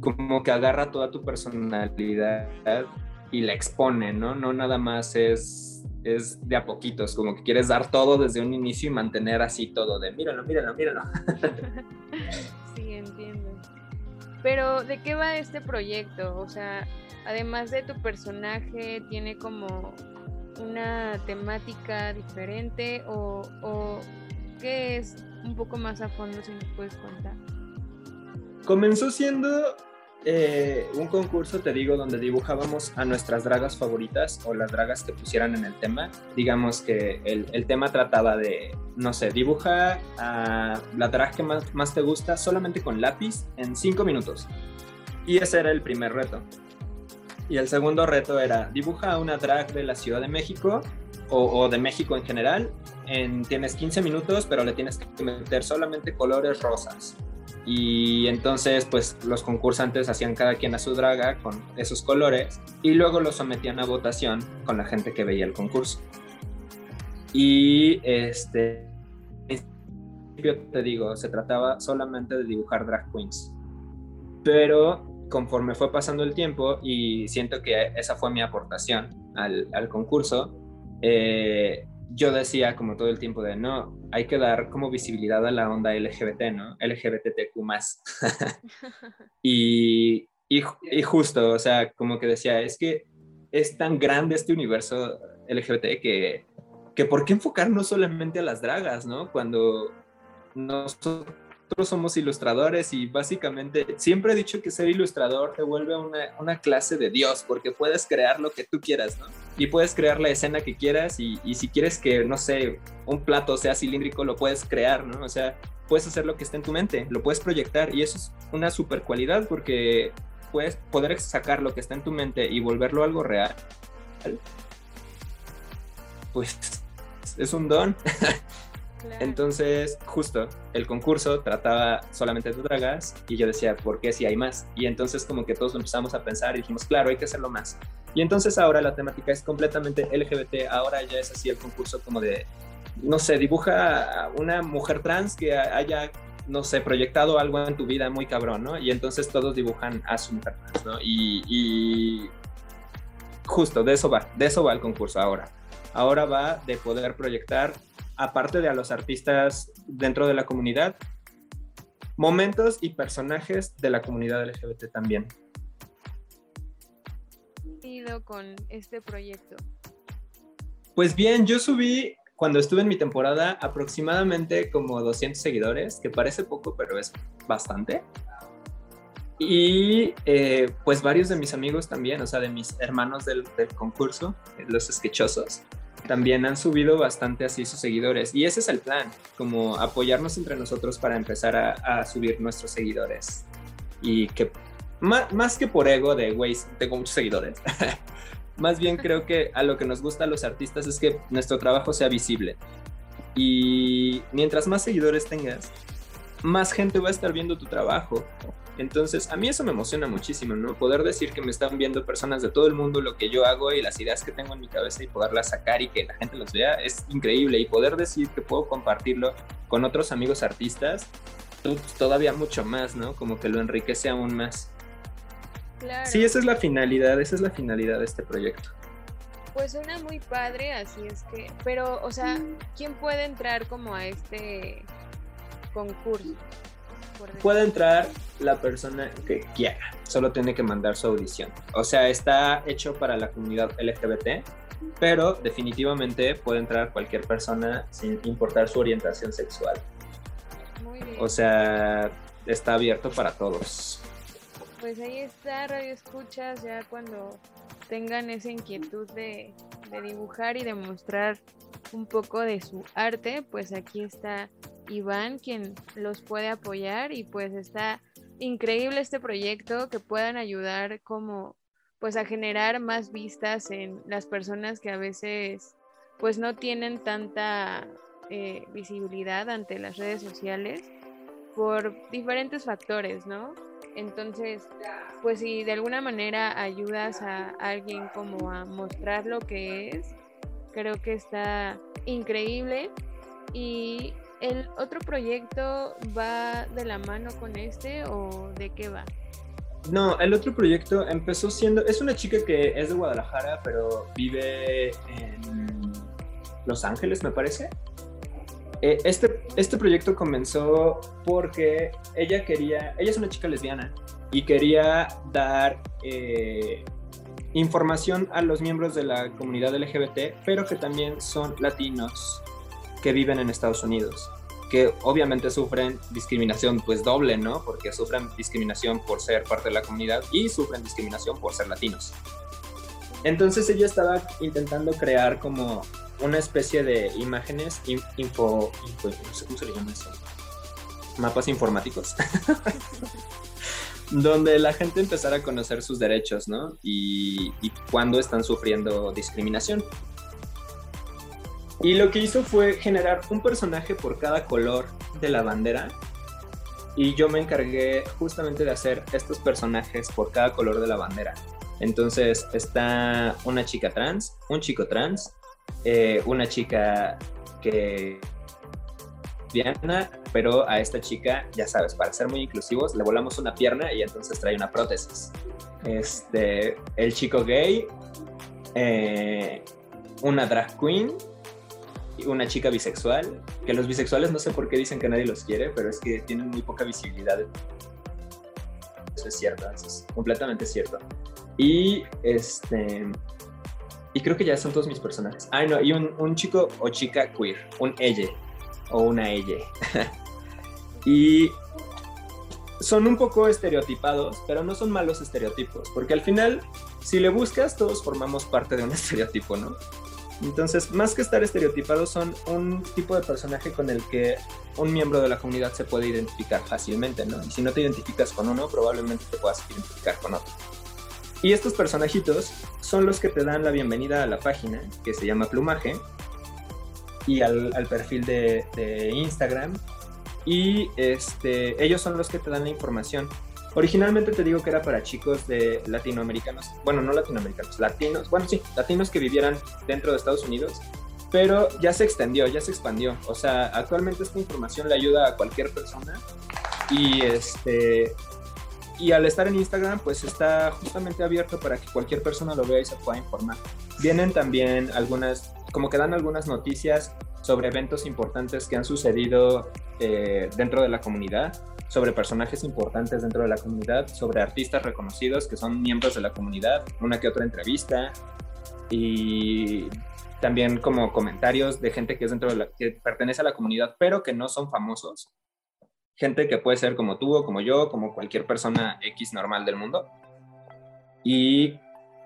como que agarra toda tu personalidad y la expone, ¿no? No nada más es, es de a poquitos, como que quieres dar todo desde un inicio y mantener así todo de míralo, míralo, míralo. [LAUGHS] Pero, ¿de qué va este proyecto? O sea, además de tu personaje, ¿tiene como una temática diferente o, o qué es un poco más a fondo si nos puedes contar? Comenzó siendo eh, un concurso, te digo, donde dibujábamos a nuestras dragas favoritas o las dragas que pusieran en el tema. Digamos que el, tema trataba de, no sé, dibuja a la drag que más, te gusta solamente con lápiz en cinco minutos. Y ese era el primer reto. Y el segundo reto era, dibuja a una drag de la Ciudad de México o, de México en general. En, tienes 15 minutos, pero le tienes que meter solamente colores rosas. Y entonces, pues los concursantes hacían cada quien a su draga con esos colores y luego los sometían a votación con la gente que veía el concurso. Y este, te digo, se trataba solamente de dibujar drag queens. Pero conforme fue pasando el tiempo y siento que esa fue mi aportación al, al concurso, eh, yo decía como todo el tiempo de no, hay que dar como visibilidad a la onda LGBT, ¿no? LGBTQ más. [LAUGHS] y, y, justo, o sea, como que decía, es que es tan grande este universo LGBT que, que ¿por qué enfocarnos solamente a las dragas, ¿no? Cuando nosotros somos ilustradores y básicamente siempre he dicho que ser ilustrador te vuelve una, una, clase de Dios porque puedes crear lo que tú quieras, ¿no? Y puedes crear la escena que quieras y, y, si quieres que, no sé, un plato sea cilíndrico, lo puedes crear, ¿no? O sea, puedes hacer lo que está en tu mente, lo puedes proyectar y eso es una super cualidad porque puedes poder sacar lo que está en tu mente y volverlo algo real. Pues es un don. [LAUGHS] Entonces, justo, el concurso trataba solamente de dragas y yo decía, ¿por qué si hay más? Y entonces como que todos empezamos a pensar y dijimos, claro, hay que hacerlo más. Y entonces ahora la temática es completamente LGBT, ahora ya es así el concurso como de, no sé, dibuja una mujer trans que haya, no sé, proyectado algo en tu vida muy cabrón, ¿no? Y entonces todos dibujan a su mujer trans, ¿no? Y, y justo, de eso va, de eso va el concurso ahora. Ahora va de poder proyectar aparte de a los artistas dentro de la comunidad, momentos y personajes de la comunidad LGBT también. ido con este proyecto? Pues bien, yo subí cuando estuve en mi temporada aproximadamente como 200 seguidores, que parece poco, pero es bastante. Y eh, pues varios de mis amigos también, o sea, de mis hermanos del, del concurso, los esquechosos, también han subido bastante así sus seguidores. Y ese es el plan, como apoyarnos entre nosotros para empezar a, subir nuestros seguidores. Y que más, que por ego de, güey, tengo muchos seguidores. [LAUGHS] más bien creo que a lo que nos gusta a los artistas es que nuestro trabajo sea visible. Y mientras más seguidores tengas, más gente va a estar viendo tu trabajo. Entonces, a mí eso me emociona muchísimo, ¿no? Poder decir que me están viendo personas de todo el mundo lo que yo hago y las ideas que tengo en mi cabeza y poderlas sacar y que la gente los vea es increíble. Y poder decir que puedo compartirlo con otros amigos artistas, todavía mucho más, ¿no? Como que lo enriquece aún más. Claro. Sí, esa es la finalidad, esa es la finalidad de este proyecto. Pues suena muy padre, así es que, pero, o sea, ¿quién puede entrar como a este concurso? Puede entrar la persona que quiera, solo tiene que mandar su audición. O sea, está hecho para la comunidad LGBT, pero definitivamente puede entrar cualquier persona sin importar su orientación sexual. O sea, está abierto para todos. Pues ahí está, Radio Escuchas, ya cuando tengan esa inquietud de, de dibujar y de mostrar un poco de su arte, pues aquí está Iván quien los puede apoyar y pues está increíble este proyecto que puedan ayudar como pues a generar más vistas en las personas que a veces pues no tienen tanta eh, visibilidad ante las redes sociales por diferentes factores, ¿no? Entonces, pues si de alguna manera ayudas a alguien como a mostrar lo que es, creo que está increíble y ¿El otro proyecto va de la mano con este o de qué va? No, el otro proyecto empezó siendo, es una chica que es de Guadalajara, pero vive en Los Ángeles, me parece. Eh, este, este proyecto comenzó porque ella quería, ella es una chica lesbiana y quería dar eh, información a los miembros de la comunidad LGBT, pero que también son latinos que viven en Estados Unidos, que obviamente sufren discriminación pues doble, ¿no? Porque sufren discriminación por ser parte de la comunidad y sufren discriminación por ser latinos. Entonces ella estaba intentando crear como una especie de imágenes, info, no sé cómo se le llama eso, mapas informáticos, [LAUGHS] donde la gente empezara a conocer sus derechos, ¿no? Y, y cuándo están sufriendo discriminación. Y lo que hizo fue generar un personaje por cada color de la bandera. Y yo me encargué justamente de hacer estos personajes por cada color de la bandera. Entonces está una chica trans, un chico trans, eh, una chica que Diana, pero a esta chica, ya sabes, para ser muy inclusivos, le volamos una pierna y entonces trae una prótesis. Este, el chico gay, eh, una drag queen una chica bisexual, que los bisexuales no sé por qué dicen que nadie los quiere, pero es que tienen muy poca visibilidad. Eso es cierto, eso es completamente cierto. Y este. Y creo que ya son todos mis personajes. Ay, no, y un, chico o chica queer, un ella o una ella. [LAUGHS] y son un poco estereotipados, pero no son malos estereotipos, porque al final, si le buscas, todos formamos parte de un [LAUGHS] estereotipo, ¿no? Entonces, más que estar estereotipados, son un tipo de personaje con el que un miembro de la comunidad se puede identificar fácilmente, ¿no? Y si no te identificas con uno, probablemente te puedas identificar con otro. Y estos personajitos son los que te dan la bienvenida a la página, que se llama Plumaje, y al, perfil de, de, Instagram. Y este, ellos son los que te dan la información. Originalmente te digo que era para chicos de latinoamericanos, bueno, no latinoamericanos, latinos, bueno, sí, latinos que vivieran dentro de Estados Unidos, pero ya se extendió, ya se expandió. O sea, actualmente esta información le ayuda a cualquier persona y este y al estar en Instagram, pues está justamente abierto para que cualquier persona lo vea y se pueda informar. Vienen también algunas, como que dan algunas noticias sobre eventos importantes que han sucedido eh, dentro de la comunidad sobre personajes importantes dentro de la comunidad, sobre artistas reconocidos que son miembros de la comunidad, una que otra entrevista y también como comentarios de gente que es dentro de la que pertenece a la comunidad, pero que no son famosos. Gente que puede ser como tú o como yo, como cualquier persona X normal del mundo. Y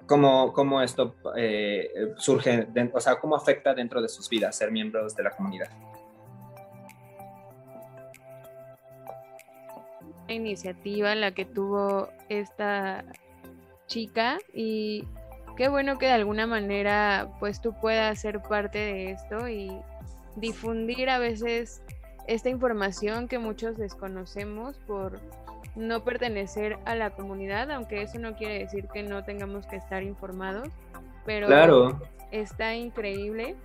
cómo, cómo esto eh, surge, o sea, cómo afecta dentro de sus vidas ser miembros de la comunidad. iniciativa la que tuvo esta chica y qué bueno que de alguna manera pues tú puedas ser parte de esto y difundir a veces esta información que muchos desconocemos por no pertenecer a la comunidad, aunque eso no quiere decir que no tengamos que estar informados, pero claro. está increíble.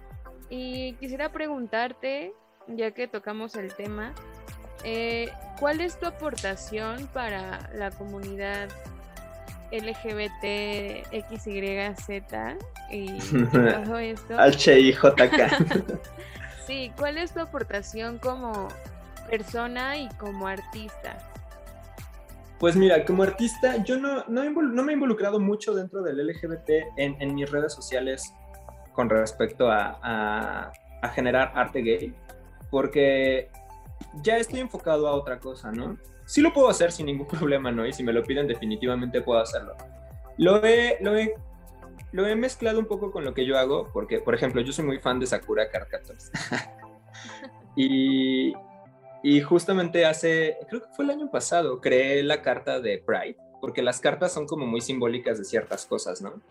Y quisiera preguntarte, ya que tocamos el tema, eh, ¿Cuál es tu aportación para la comunidad LGBT, XYZ y [LAUGHS] todo esto? HIJK. [LAUGHS] sí, ¿cuál es tu aportación como persona y como artista? Pues mira, como artista, yo no, no, me he involucrado mucho dentro del LGBT en, mis redes sociales con respecto a, a generar arte gay, porque ya estoy enfocado a otra cosa, ¿no? Sí lo puedo hacer sin ningún [LAUGHS] problema, ¿no? Y si me lo piden definitivamente puedo hacerlo. Lo he, lo he, lo he mezclado un poco con lo que yo hago, porque, por ejemplo, yo soy muy fan de Sakura Card [LAUGHS] y, y justamente hace, creo que fue el año pasado, creé la carta de Pride, porque las cartas son como muy simbólicas de ciertas cosas, ¿no?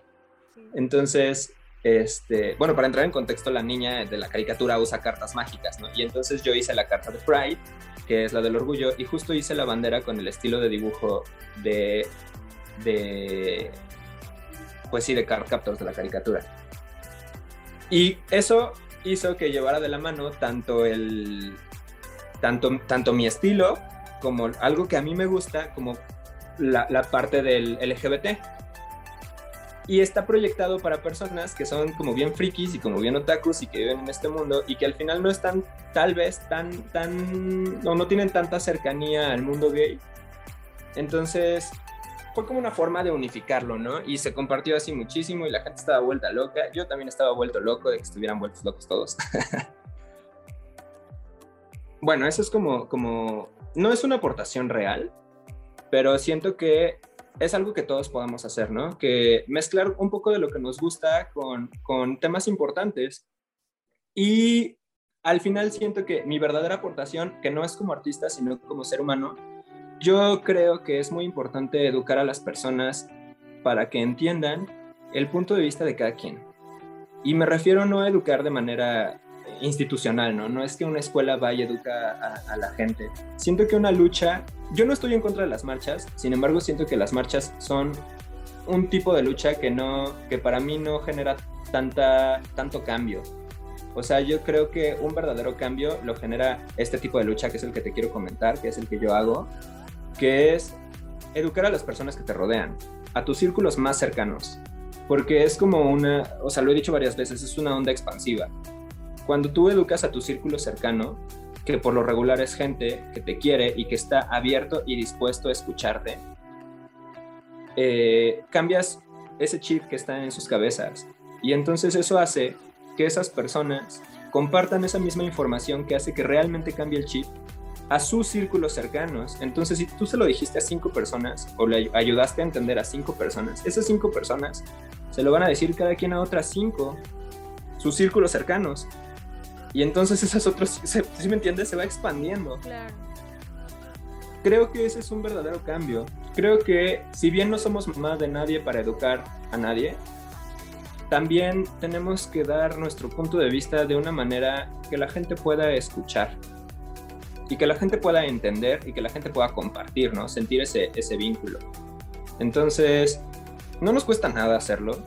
Entonces, este, bueno, para entrar en contexto, la niña de la caricatura usa cartas mágicas, ¿no? Y entonces yo hice la carta de Pride, que es la del orgullo, y justo hice la bandera con el estilo de dibujo de, de pues sí, de Card Captors de la caricatura. Y eso hizo que llevara de la mano tanto el, tanto, tanto mi estilo, como algo que a mí me gusta, como la, parte del LGBT y está proyectado para personas que son como bien frikis y como bien otakus y que viven en este mundo y que al final no están tal vez tan, tan, no, no tienen tanta cercanía al mundo gay. Entonces fue como una forma de unificarlo, ¿no? Y se compartió así muchísimo y la gente estaba vuelta loca. Yo también estaba vuelto loco de que estuvieran vueltos locos todos. [LAUGHS] bueno, eso es como, como, no es una aportación real, pero siento que es algo que todos podemos hacer, ¿no? Que mezclar un poco de lo que nos gusta con, con temas importantes. Y al final siento que mi verdadera aportación, que no es como artista, sino como ser humano, yo creo que es muy importante educar a las personas para que entiendan el punto de vista de cada quien. Y me refiero no a educar de manera institucional, ¿no? No es que una escuela vaya y educa a, la gente. Siento que una lucha, yo no estoy en contra de las marchas, sin embargo siento que las marchas son un tipo de lucha que no, que para mí no genera tanta, tanto cambio. O sea, yo creo que un verdadero cambio lo genera este tipo de lucha, que es el que te quiero comentar, que es el que yo hago, que es educar a las personas que te rodean, a tus círculos más cercanos, porque es como una, o sea, lo he dicho varias veces, es una onda expansiva. Cuando tú educas a tu círculo cercano, que por lo regular es gente que te quiere y que está abierto y dispuesto a escucharte, eh, cambias ese chip que está en sus cabezas. Y entonces eso hace que esas personas compartan esa misma información que hace que realmente cambie el chip a sus círculos cercanos. Entonces, si tú se lo dijiste a cinco personas o le ayudaste a entender a cinco personas, esas cinco personas se lo van a decir cada quien a otras cinco sus círculos cercanos. Y entonces esos otros, si me entiendes, se va expandiendo. Claro. Creo que ese es un verdadero cambio. Creo que si bien no somos más de nadie para educar a nadie, también tenemos que dar nuestro punto de vista de una manera que la gente pueda escuchar y que la gente pueda entender y que la gente pueda compartir, ¿no? Sentir ese, ese vínculo. Entonces, no nos cuesta nada hacerlo.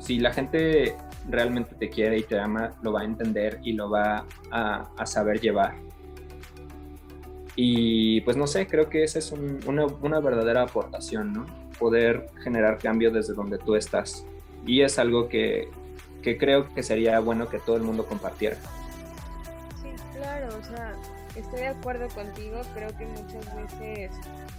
Si la gente realmente te quiere y te ama, lo va a entender y lo va a, a saber llevar. Y pues no sé, creo que esa es una, una, verdadera aportación, ¿no? Poder generar cambio desde donde tú estás. Y es algo que, que creo que sería bueno que todo el mundo compartiera. Sí, claro, o sea, estoy de acuerdo contigo, creo que muchas veces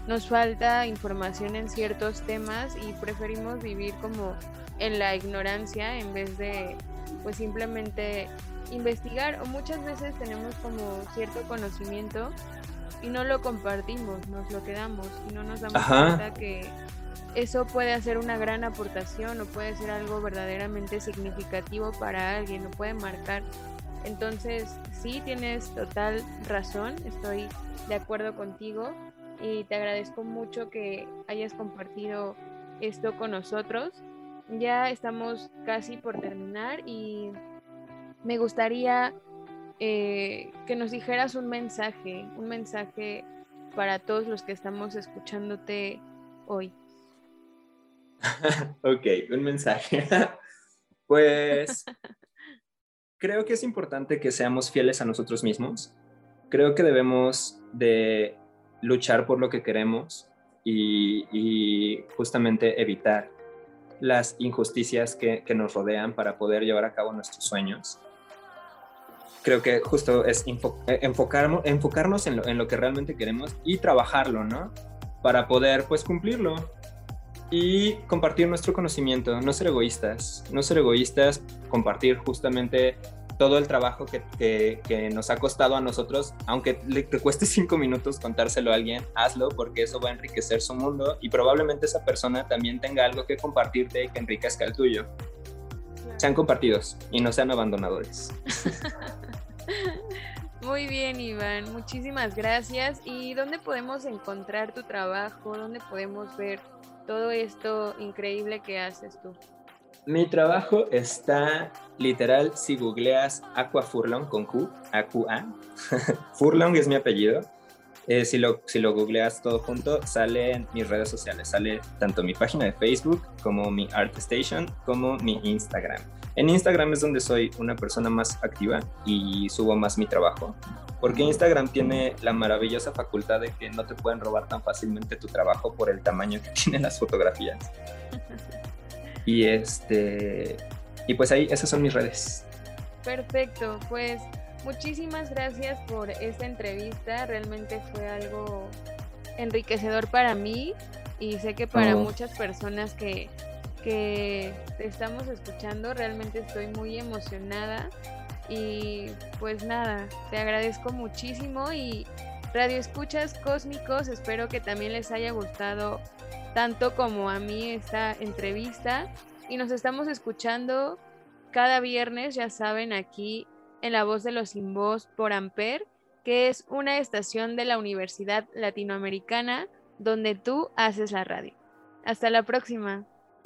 nos falta información en ciertos temas y preferimos vivir como en la ignorancia en vez de pues simplemente investigar o muchas veces tenemos como cierto conocimiento y no lo compartimos, nos lo quedamos y no nos damos cuenta que eso puede hacer una gran aportación o puede ser algo verdaderamente significativo para alguien o puede marcar. Entonces, sí, tienes total razón, estoy de acuerdo contigo y te agradezco mucho que hayas compartido esto con nosotros. Ya estamos casi por terminar y me gustaría eh, que nos dijeras un mensaje, un mensaje para todos los que estamos escuchándote hoy. [LAUGHS] ok, un mensaje. [LAUGHS] pues [LAUGHS] creo que es importante que seamos fieles a nosotros mismos. Creo que debemos de luchar por lo que queremos y, justamente evitar las injusticias que, que, nos rodean para poder llevar a cabo nuestros sueños creo que justo es eh, enfocarnos, enfocarnos en, lo, en lo que realmente queremos y trabajarlo, ¿no? Para poder pues cumplirlo y compartir nuestro conocimiento, no ser egoístas, no ser egoístas, compartir justamente todo el trabajo que, que, nos ha costado a nosotros, aunque le, te cueste [LAUGHS] cinco minutos contárselo a alguien, hazlo porque eso va a enriquecer su mundo y probablemente esa persona también tenga algo que compartirte y que enriquezca el tuyo. Sean compartidos y no sean abandonadores. [LAUGHS] Muy bien, Iván. Muchísimas gracias. ¿Y dónde podemos encontrar tu trabajo? ¿Dónde podemos ver todo esto increíble que haces tú? Mi trabajo está literal si googleas Aqua Furlong con Q, A-Q-A. [LAUGHS] Furlong es mi apellido. Eh, si, lo, si lo googleas todo junto, sale mis redes sociales. Sale tanto mi página de Facebook como mi ArtStation como mi Instagram. En Instagram es donde soy una persona más activa y subo más mi trabajo. Porque Instagram tiene la maravillosa facultad de que no te pueden robar tan fácilmente tu trabajo por el tamaño que [LAUGHS] tienen las fotografías. Y este y pues ahí esas son mis redes. Perfecto, pues muchísimas gracias por esta entrevista. Realmente fue algo enriquecedor para mí y sé que para oh. muchas personas que que te estamos escuchando. Realmente estoy muy emocionada. Y pues nada, te agradezco muchísimo y Radio Escuchas Cósmicos, espero que también les haya gustado tanto como a mí esta entrevista. Y nos estamos escuchando cada viernes, ya saben, aquí en La Voz de los Sin Voz por Amper, que es una estación de la Universidad Latinoamericana donde tú haces la radio. Hasta la próxima.